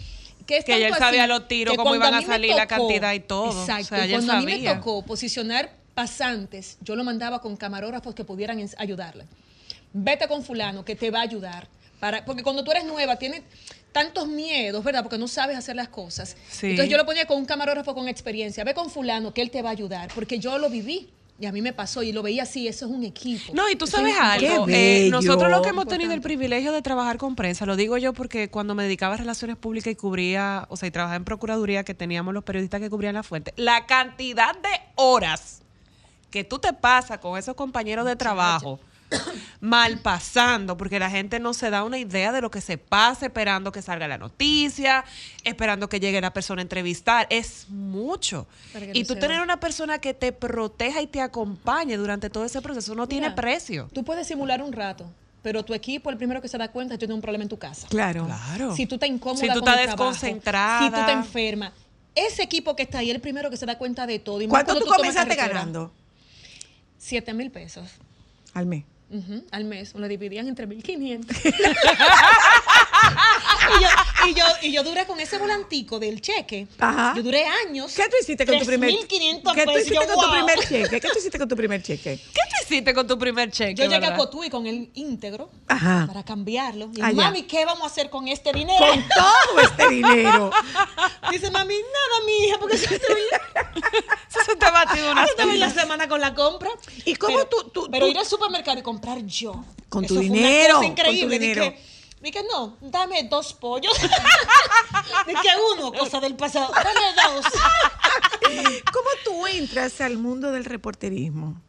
Que, Que él sabía los tiros, cómo iban a salir, la cantidad y todo. O Exacto. sea, cuando a mí me tocó posicionar pasantes, yo lo mandaba con camarógrafos que pudieran ayudarle. Vete con fulano que te va a ayudar. Para, porque cuando tú eres nueva, tienes tantos miedos, ¿verdad? Porque no sabes hacer las cosas. Sí. Entonces yo lo ponía con un camarógrafo con experiencia. Ve con fulano que él te va a ayudar. Porque yo lo viví. Y a mí me pasó y lo veía así, eso es un equipo. No, y tú Eso sabes es algo. Eh, nosotros los que hemos tenido el privilegio de trabajar con prensa, lo digo yo porque cuando me dedicaba a relaciones públicas y cubría, o sea, y trabajaba en procuraduría, que teníamos los periodistas que cubrían la fuente, la cantidad de horas que tú te pasas con esos compañeros de trabajo mal pasando, porque la gente no se da una idea de lo que se pasa esperando que salga la noticia, esperando que llegue la persona a entrevistar, es mucho. Y no tú tener va. una persona que te proteja y te acompañe durante todo ese proceso no tiene precio. Tú puedes simular un rato, pero tu equipo, el primero que se da cuenta, es que tiene un problema en tu casa. Claro. Claro. Si tú estás incómoda Si tú con estás trabajo, desconcentrada. si tú te enfermas, ese equipo que está ahí es el primero que se da cuenta de todo. Y más ¿Cuánto tú tomas comenzaste ganando 7 mil pesos al mes? Ujú, al mes. Lo dividían entre 1500. [laughs] y, yo, y, yo, y yo duré con ese volantico del cheque. Ajá. Yo duré años. ¿Qué tú hiciste con tu primer 3.500 ¿Qué tú hiciste Yo, con tu primer cheque? ¿Qué tú hiciste con tu primer cheque? ¿Qué tú hiciste con tu primer cheque? Yo llegué verdad? a Cotuí con el íntegro Ajá. para cambiarlo. Y Allá. mami, ¿qué vamos a hacer con este dinero? Con todo este dinero. [laughs] Dice mami, nada, mi hija, porque se te Eso [laughs] se te ha batido una Yo te voy la semana con la compra. ¿Y cómo pero, tú- tú- Pero tú- ir al supermercado y comprar yo. Con Eso tu fue una dinero, cosa con tu increíble. dinero. Dije, dije, no, dame dos pollos. [laughs] Dije, uno, cosa del pasado. Dame dos. [laughs] ¿Cómo tú entras al mundo del reporterismo?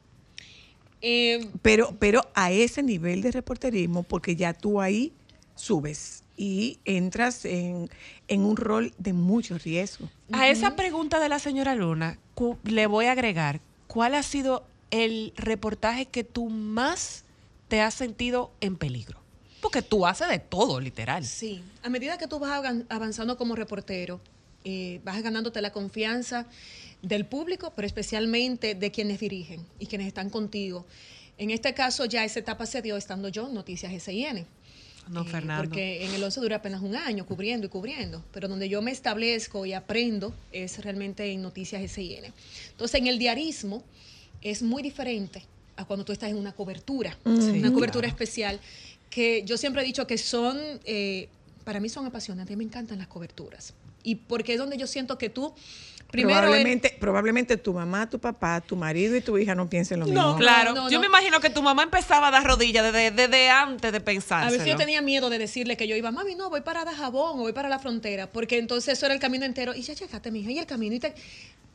Eh, Pero, pero a ese nivel de reporterismo, porque ya tú ahí subes y entras en, en un rol de mucho riesgo. A esa pregunta de la señora Luna, le voy a agregar, ¿cuál ha sido el reportaje que tú más te has sentido en peligro? Porque tú haces de todo, literal. Sí, a medida que tú vas avan- avanzando como reportero, eh, vas ganándote la confianza del público, pero especialmente de quienes dirigen y quienes están contigo. En este caso ya esa etapa se dio estando yo en Noticias SIN. No, Eh, Fernando. Porque en el 11 dura apenas un año cubriendo y cubriendo, pero donde yo me establezco y aprendo es realmente en Noticias SIN. Entonces, en el diarismo es muy diferente a cuando tú estás en una cobertura, una cobertura especial, que yo siempre he dicho que son, eh, para mí son apasionantes, me encantan las coberturas. Y porque es donde yo siento que tú, primero... en- probablemente, probablemente tu mamá, tu papá, tu marido y tu hija no piensen lo mismo. Claro, no, yo no. me imagino que tu mamá empezaba a dar rodillas desde, desde antes de pensar. A veces yo tenía miedo de decirle que yo iba, mami, no, voy para Dajabón o voy para la frontera, porque entonces eso era el camino entero. Y ya llegaste, mi hija, y el camino. Y, te-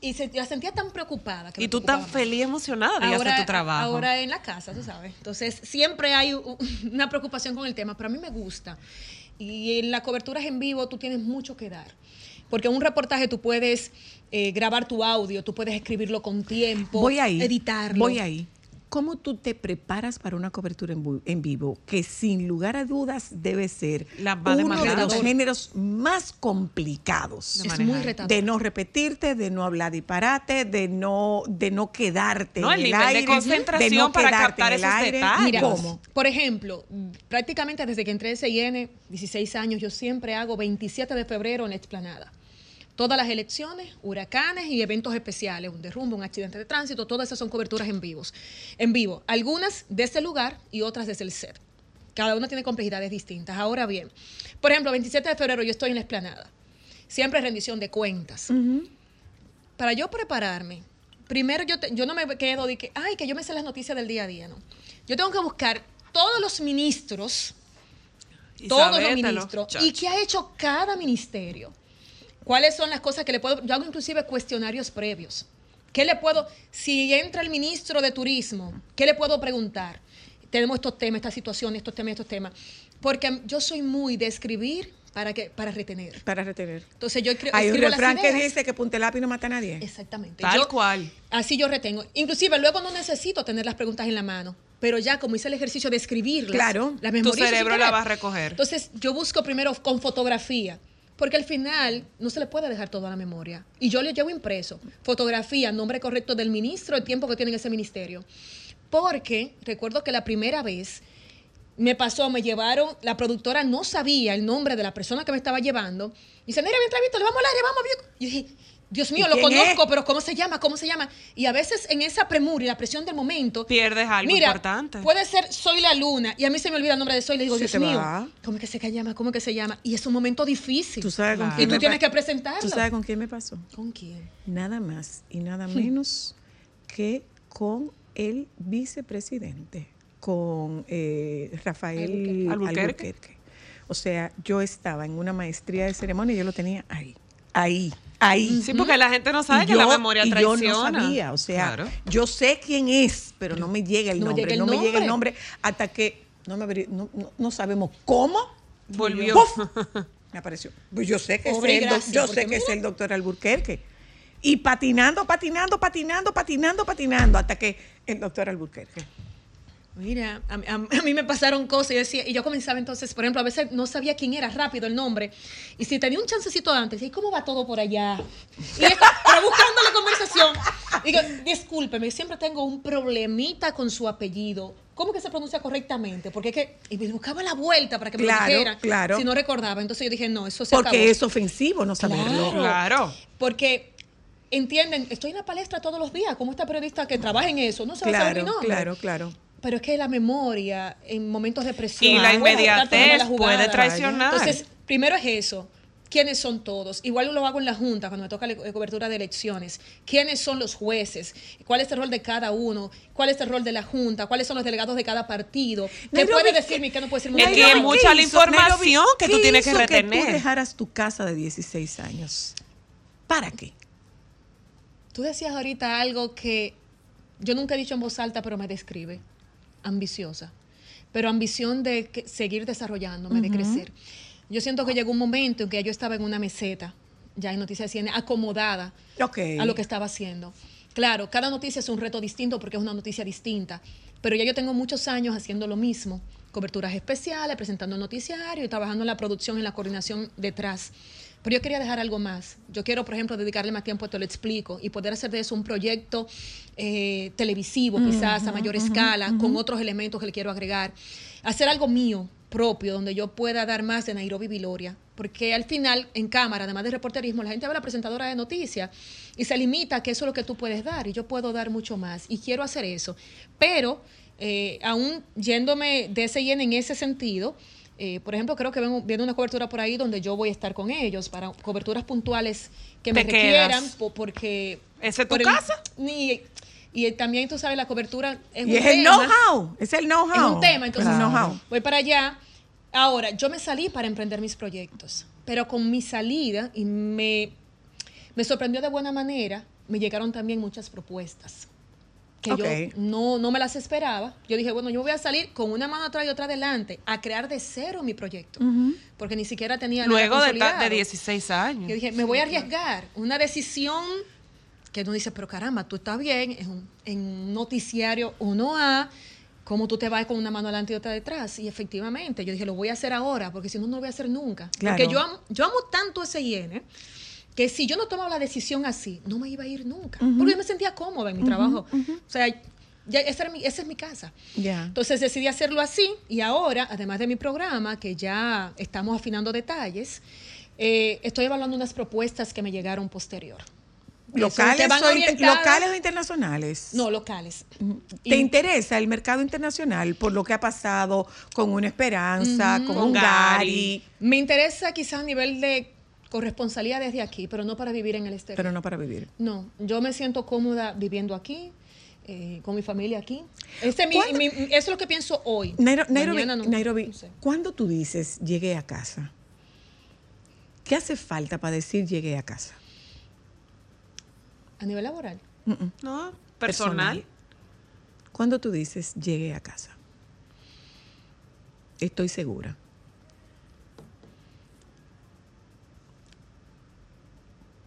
y se, la sentía tan preocupada. Que Y tú tan feliz y emocionada de ir a hacer tu trabajo. Ahora en la casa, tú sabes. Entonces, siempre hay [laughs] una preocupación con el tema, pero a mí me gusta. Y en las coberturas en vivo tú tienes mucho que dar. Porque en un reportaje tú puedes eh, grabar tu audio, tú puedes escribirlo con tiempo, Voy ahí. editarlo. Voy ahí. ¿Cómo tú te preparas para una cobertura en, vivo? Que sin lugar a dudas debe ser La más uno de los géneros más complicados. De Es muy retador. De no repetirte, de no hablar disparate, de no, de no quedarte No, en el el, nivel de aire, concentración no para quedarte captar en el esos aire. detalles. Mira, ¿Cómo? por ejemplo, prácticamente desde que entré en CIN, 16 años, yo siempre hago 27 de febrero en la explanada. Todas las elecciones, huracanes y eventos especiales, un derrumbe, un accidente de tránsito, todas esas son coberturas en vivos. En vivo, algunas desde el lugar y otras desde el set. Cada una tiene complejidades distintas. Ahora bien, por ejemplo, 27 de febrero yo estoy en la explanada. Siempre rendición de cuentas. Para yo prepararme, primero yo, te- yo no me quedo de que, ay, que yo me sé las noticias del día a día, ¿no? Yo tengo que buscar todos los ministros, Y todos los ministros, chacho. y qué ha hecho cada ministerio. ¿Cuáles son las cosas que le puedo? Yo hago inclusive cuestionarios previos. ¿Qué le puedo? Si entra el ministro de Turismo, ¿qué le puedo preguntar? Tenemos estos temas, esta situación, estos temas, estos temas. Porque yo soy muy de escribir para, que, para retener. Para retener. Entonces yo escri- Hay un escribo refrán que dice que punte lápiz no mata a nadie. Exactamente. Tal Yo- cual. Así yo retengo. Inclusive luego no necesito tener las preguntas en la mano, pero ya como hice el ejercicio de escribirlas, Claro. las Tu cerebro la va a recoger. Entonces yo busco primero con fotografía, porque al final no se le puede dejar todo a la memoria. Y yo le llevo impreso fotografía, nombre correcto del ministro, el tiempo que tiene en ese ministerio. Porque recuerdo que la primera vez me pasó, me llevaron, la productora no sabía el nombre de la persona que me estaba llevando. Y dice, mira, mientras visto, le vamos al aire, vamos. bien". Y dije, Dios mío, ¿Y lo conozco, es? pero ¿cómo se llama? ¿Cómo se llama? Y a veces en esa premura y la presión del momento, Pierdes algo Mira, importante. puede ser Soy la Luna y a mí se me olvida el nombre de Soy. Le digo, Dios mío, va. ¿cómo es que se llama? ¿Cómo es que se llama? Y es un momento difícil. ¿Tú sabes con quién y tú me tienes que presentarlo. ¿Tú sabes con quién me pasó? ¿Con quién? Nada más y nada menos que con el vicepresidente, con eh, Rafael Albuquerque. Albuquerque. O sea, yo estaba en una maestría de ceremonia y yo lo tenía ahí, ahí, ahí. Sí, porque la gente no sabe Y que la memoria y traiciona. Yo no sabía, o sea, Claro. yo sé quién es, pero no me llega el No nombre, llega el no me llega el nombre. hasta que no, me abrí- no, no- no sabemos cómo Volvió. ¡puf! [laughs] me apareció. Pues yo sé que es Pobre el, doc- gracia, yo porque sé que es el doctor Alburquerque. Y patinando, patinando, patinando, patinando, patinando, hasta que el doctor Alburquerque. Mira, a, a- [laughs] a mí me pasaron cosas y yo, decía, y yo comenzaba entonces, por ejemplo, a veces no sabía quién era rápido el nombre. Y si tenía un chancecito antes, ¿y cómo va todo por allá? Y yo, pero buscando la conversación. Digo, discúlpeme, siempre tengo un problemita con su apellido. ¿Cómo que se pronuncia correctamente? Porque es que. Y me buscaba la vuelta para que me Claro, lo dijera. claro. Si no recordaba. Entonces yo dije, no, eso se Porque acabó. es ofensivo no saberlo. Claro. Claro. Porque entienden, estoy en la palestra todos los días, como esta periodista que trabaja en eso, no se va a saber mi Claro, nombre. claro, claro. Pero es que la memoria en momentos de presión. Y la puede inmediatez jugada. puede traicionar. Entonces, primero es eso. ¿Quiénes son todos? Igual lo hago en la Junta cuando me toca la cobertura de elecciones. ¿Quiénes son los jueces? ¿Cuál es el rol de cada uno? ¿Cuál es el rol de la Junta? ¿Cuáles son los delegados de cada partido? ¿Qué Nairobi, puede decirme y qué no puede decirme? Es que es mucha la información que tú ¿qué tienes que retener. tú dejaras tu casa de 16 años? ¿Para qué? Tú decías ahorita algo que yo nunca he dicho en voz alta, pero me describe. Ambiciosa. Pero ambición de que- seguir desarrollándome, de crecer. Yo siento que llegó un momento en que yo estaba en una meseta, ya en Noticias CNN, acomodada a lo que estaba haciendo. Claro, cada noticia es un reto distinto porque es una noticia distinta, pero ya yo tengo muchos años haciendo lo mismo, coberturas especiales, presentando noticiario y trabajando en la producción, en la coordinación detrás. Pero yo quería dejar algo más. Yo quiero, por ejemplo, dedicarle más tiempo a Te lo explico y poder hacer de eso un proyecto eh, televisivo, quizás a mayor escala, con otros elementos que le quiero agregar. Hacer algo mío, propio, donde yo pueda dar más de Nairobi Viloria. Porque al final, en cámara, además de reporterismo, la gente ve a la presentadora de noticias y se limita a que eso es lo que tú puedes dar y yo puedo dar mucho más y quiero hacer eso. Pero, eh, aún yéndome de ese en ese sentido, eh, por ejemplo, creo que ven- viene una cobertura por ahí donde yo voy a estar con ellos para coberturas puntuales que me requieran po- porque... ¿Esa es tu por el- casa? Ni- y también, tú sabes, la cobertura es Y un es el tema. know-how. Es el know-how. Es un tema, entonces Claro. voy para allá. Ahora, yo me salí para emprender mis proyectos, pero con mi salida, y me, me sorprendió de buena manera, me llegaron también muchas propuestas que yo no, no me las esperaba. Yo dije, bueno, yo voy a salir con una mano atrás y otra adelante a crear de cero mi proyecto, porque ni siquiera tenía Luego de, de consolidado. 16 años. Yo dije, me voy a arriesgar. Una decisión que uno dice, pero caramba, tú estás bien, en un, en un noticiario uno A, ¿cómo tú te vas con una mano adelante y otra detrás? Y efectivamente, yo dije, lo voy a hacer ahora, porque si no, no lo voy a hacer nunca. Claro. Porque yo amo, yo amo tanto ese IN, que si yo no tomaba la decisión así, no me iba a ir nunca. Porque yo me sentía cómoda en mi trabajo. O sea, ya esa, era mi- esa es mi casa. Entonces decidí hacerlo así y ahora, además de mi programa, que ya estamos afinando detalles, eh, estoy evaluando unas propuestas que me llegaron posterior. ¿Locales, van o ¿Locales o internacionales? No, locales. ¿Te Y- interesa el mercado internacional por lo que ha pasado con una esperanza, con, Con un. Gary, Me interesa quizás a nivel de corresponsalía desde aquí, pero no para vivir en el exterior. pero no para vivir? No, yo me siento cómoda viviendo aquí, eh, con mi familia aquí. Ese es mi- ¿Cuándo? mi- eso es lo que pienso hoy. Nairo- Nairobi, no- Nairobi, no sé. ¿cuándo tú dices llegué a casa? ¿Qué hace falta para decir llegué a casa? A nivel laboral. No, personal. ¿Cuándo tú dices llegué a casa? Estoy segura.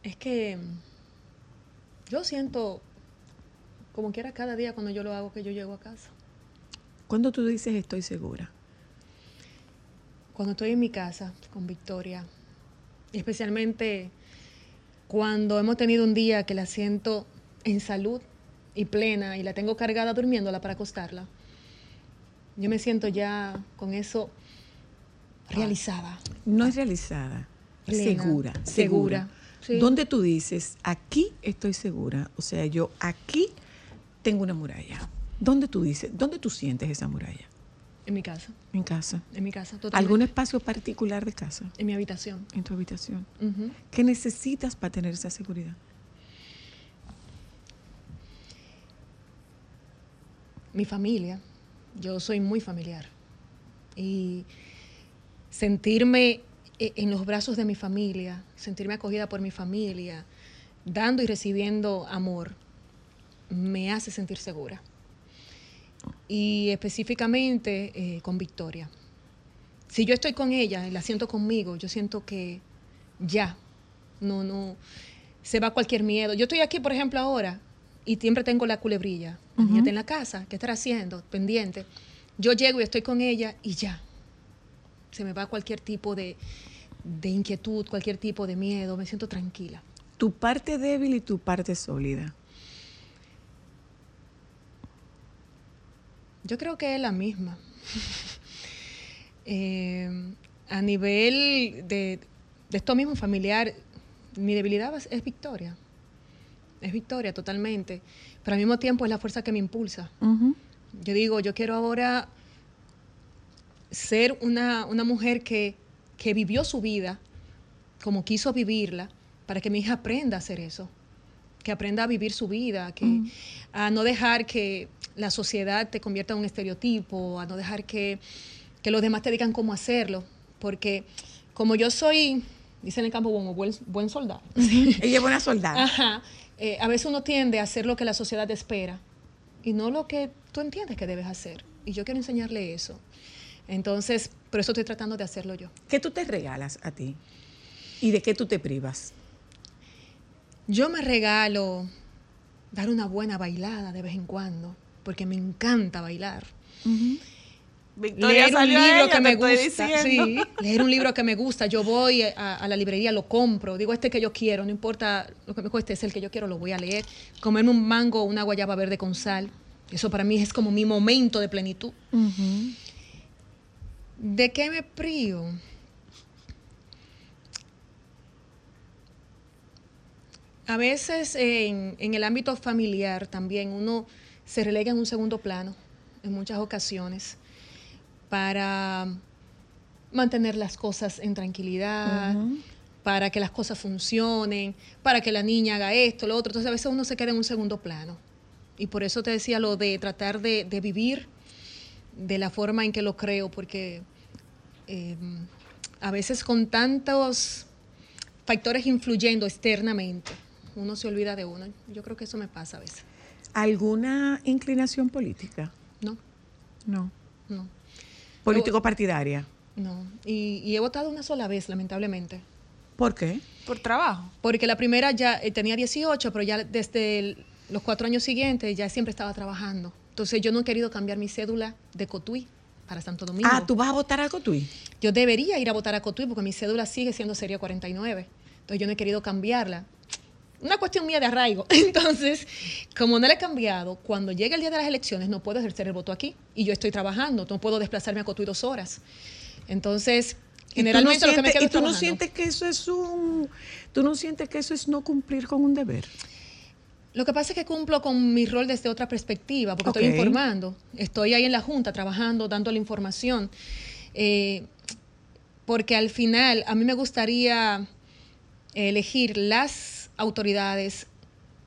Es que yo siento, como quiera cada día cuando yo lo hago, que yo llego a casa. ¿Cuándo tú dices estoy segura? Cuando estoy en mi casa con Victoria, especialmente cuando hemos tenido un día que la siento en salud y plena y la tengo cargada durmiéndola para acostarla, yo me siento ya con eso realizada. No es realizada, Plena, segura, segura, segura. Sí. ¿Dónde tú dices aquí estoy segura? O sea, yo aquí tengo una muralla. ¿Dónde tú dices, dónde tú sientes esa muralla? En mi casa, En casa. en mi casa, totalmente. ¿Algún espacio particular de casa? En mi habitación. En tu habitación. ¿Qué necesitas para tener esa seguridad? mi familia. Yo soy muy familiar. Y sentirme en los brazos de mi familia, sentirme acogida por mi familia, dando y recibiendo amor, me hace sentir segura. Y específicamente eh, con Victoria. Si yo estoy con ella y la siento conmigo, yo siento que ya, no, no, se va cualquier miedo. Yo estoy aquí, por ejemplo, ahora y siempre tengo la culebrilla. La niña está en la casa, ¿qué estará haciendo? Pendiente. Yo llego y estoy con ella y ya. Se me va cualquier tipo de, de inquietud, cualquier tipo de miedo, me siento tranquila. Tu parte débil y tu parte sólida. Yo creo que es la misma. [laughs] Eh, a nivel de, de esto mismo familiar, mi debilidad es- es Victoria. es victoria totalmente, pero al mismo tiempo es la fuerza que me impulsa. Yo digo, yo quiero ahora ser una, una mujer que, que vivió su vida como quiso vivirla, para que mi hija aprenda a hacer eso, que aprenda a vivir su vida, que, a no dejar que la sociedad te convierta en un estereotipo, a no dejar que, que los demás te digan cómo hacerlo, porque como yo soy, dicen en el campo, como buen, buen soldado, Ella es buena soldada. Ajá. Eh, a veces uno tiende a hacer lo que la sociedad espera y no lo que tú entiendes que debes hacer. Y yo quiero enseñarle eso. Entonces, por eso estoy tratando de hacerlo yo. ¿Qué tú te regalas a ti? ¿Y de qué tú te privas? Yo me regalo dar una buena bailada de vez en cuando, porque me encanta bailar. Victoria leer un libro ella, que me gusta. Sí, [laughs] leer un libro que me gusta. Yo voy a, a la librería, lo compro. Digo, este que yo quiero, no importa lo que me cueste, es el que yo quiero, lo voy a leer. Comerme un mango o una guayaba verde con sal. Eso para mí es como mi momento de plenitud. ¿De qué me privo? A veces en, en el ámbito familiar también uno se relega en un segundo plano en muchas ocasiones para mantener las cosas en tranquilidad, para que las cosas funcionen, para que la niña haga esto, lo otro. Entonces a veces uno se queda en un segundo plano. Y por eso te decía lo de tratar de, de vivir de la forma en que lo creo, porque eh, a veces con tantos factores influyendo externamente, uno se olvida de uno. Yo creo que eso me pasa a veces. ¿Alguna inclinación política? No, No. no, ¿Político partidaria? no. Y, y he votado una sola vez, lamentablemente. ¿Por qué? Por trabajo. Porque la primera ya eh, tenía 18, pero ya desde el- los cuatro años siguientes ya siempre estaba trabajando. Entonces yo no he querido cambiar mi cédula de Cotuí para Santo Domingo. Ah, ¿tú vas a votar a Cotuí? Yo debería ir a votar a Cotuí porque mi cédula sigue siendo serie 49. Entonces yo no he querido cambiarla. Una cuestión mía de arraigo. [laughs] Entonces, como no la he cambiado, cuando llegue el día de las elecciones no puedo ejercer el voto aquí. Y yo estoy trabajando, no puedo desplazarme a Cotuí dos horas. Entonces, ¿Y tú no generalmente lo que me quedo ¿Y tú no sientes que eso es un... ¿Tú no sientes que eso es no cumplir con un deber? Lo que pasa es que cumplo con mi rol desde otra perspectiva, porque estoy informando, estoy ahí en la Junta trabajando, dando la información, eh, porque al final a mí me gustaría elegir las autoridades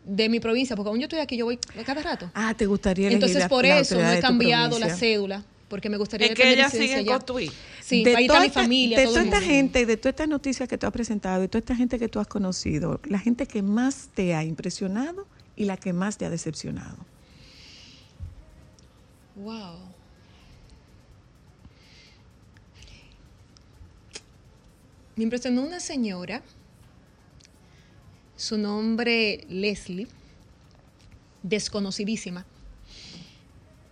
de mi provincia, porque aún yo estoy aquí, yo voy cada rato. Ah, ¿te gustaría elegir Entonces por eso no he cambiado la cédula, porque me gustaría Es que ella sigue en allá. Cotuí. Sí, de toda mi familia. De toda esta gente, de todas estas noticias que tú has presentado, de toda esta gente que tú has conocido, la gente que más te ha impresionado y la que más te ha decepcionado. Wow. Me impresionó una señora, su nombre Leslie, desconocidísima.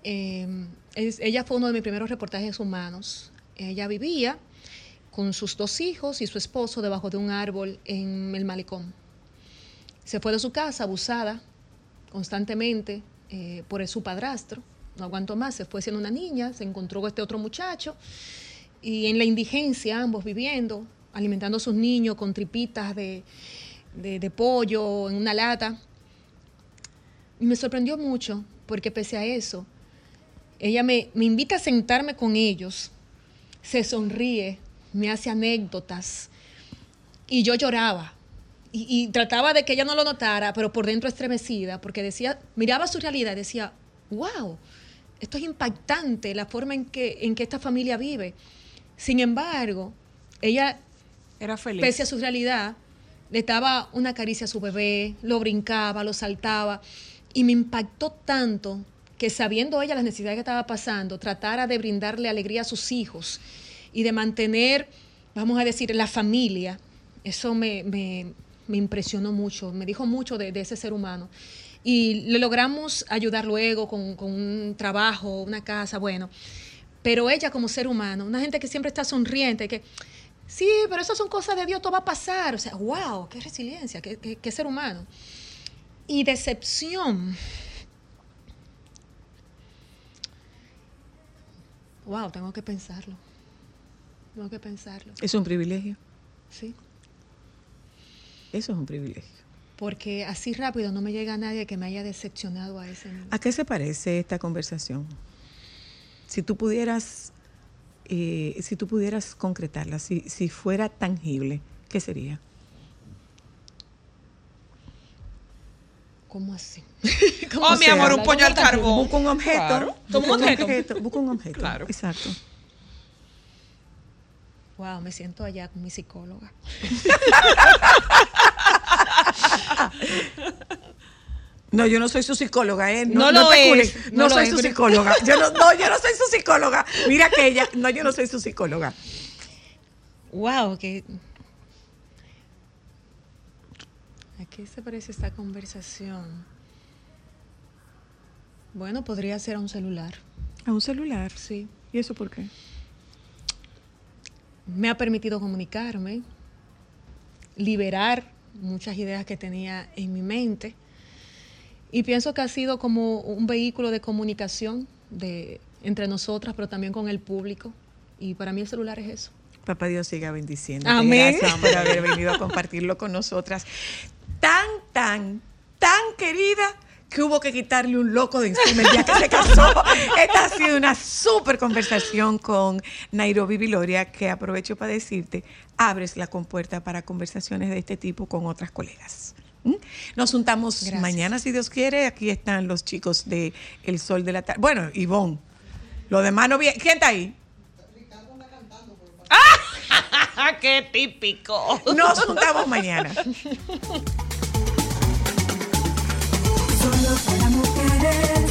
Eh, ella fue uno de mis primeros reportajes humanos. Ella vivía con sus dos hijos y su esposo debajo de un árbol en el malecón. Se fue de su casa abusada constantemente eh, por su padrastro. No aguantó más, se fue siendo una niña, se encontró con este otro muchacho y en la indigencia ambos viviendo, alimentando a sus niños con tripitas de, de- de pollo en una lata. Y me sorprendió mucho porque pese a eso, ella me, me invita a sentarme con ellos, se sonríe, me hace anécdotas y yo lloraba. Y, y trataba de que ella no lo notara, pero por dentro estremecida, porque decía, miraba su realidad y decía, wow, esto es impactante, la forma en que, en que esta familia vive. Sin embargo, ella, Era feliz. pese a su realidad, le daba una caricia a su bebé, lo brincaba, lo saltaba, y me impactó tanto que sabiendo ella las necesidades que estaba pasando, tratara de brindarle alegría a sus hijos y de mantener, vamos a decir, la familia, eso me, me- impresionó mucho, me dijo mucho de, ese ser humano. Y le logramos ayudar luego con, con un trabajo, una casa, bueno. Pero ella como ser humano, una gente que siempre está sonriente, que sí, pero eso son cosas de Dios, todo va a pasar. O sea, wow, qué resiliencia, qué, qué- qué ser humano. Y decepción. Wow, tengo que pensarlo. Tengo que pensarlo. Es un privilegio. Sí. Eso es un privilegio. porque así rápido no me llega nadie que me haya decepcionado a ese nivel. ¿A qué se parece esta conversación? Si tú pudieras, eh, si tú pudieras concretarla, si, si fuera tangible, ¿qué sería? ¿Cómo así? [laughs] Oh, mi amor, un pollo al carbón. Busca un objeto. Claro. Busca Como un objeto. objeto. Busca un objeto. Claro. Exacto. Wow, me siento allá con mi psicóloga. No, yo no soy su psicóloga, ¿eh? No lo especulen. es, No, no soy es, su psicóloga. Yo no, no, yo no soy su psicóloga. Mira que ella, no, yo no soy su psicóloga. Wow, que qué se parece esta conversación? Bueno, podría ser a un celular. ¿A un celular? Sí. ¿Y eso por qué? Me ha permitido comunicarme, liberar muchas ideas que tenía en mi mente. Y pienso que ha sido como un vehículo de comunicación de, entre nosotras, pero también con el público. Y para mí el celular es eso. Papá Dios siga bendiciendo. Amén. Gracias por haber venido a compartirlo con nosotras. Tan, tan, tan querida que hubo que quitarle un loco de encima el día que se casó. [laughs] Esta ha sido una súper conversación con Nairobi Viloria que aprovecho para decirte, abres la compuerta para conversaciones de este tipo con otras colegas. ¿Mm? Nos juntamos Gracias. mañana, si Dios quiere. Aquí están los chicos de El Sol de la Tarde. Bueno, Ivonne. Lo demás no viene. ¿Quién está ahí? [laughs] [laughs] ¡Qué típico! Nos juntamos mañana. Solo para mujeres.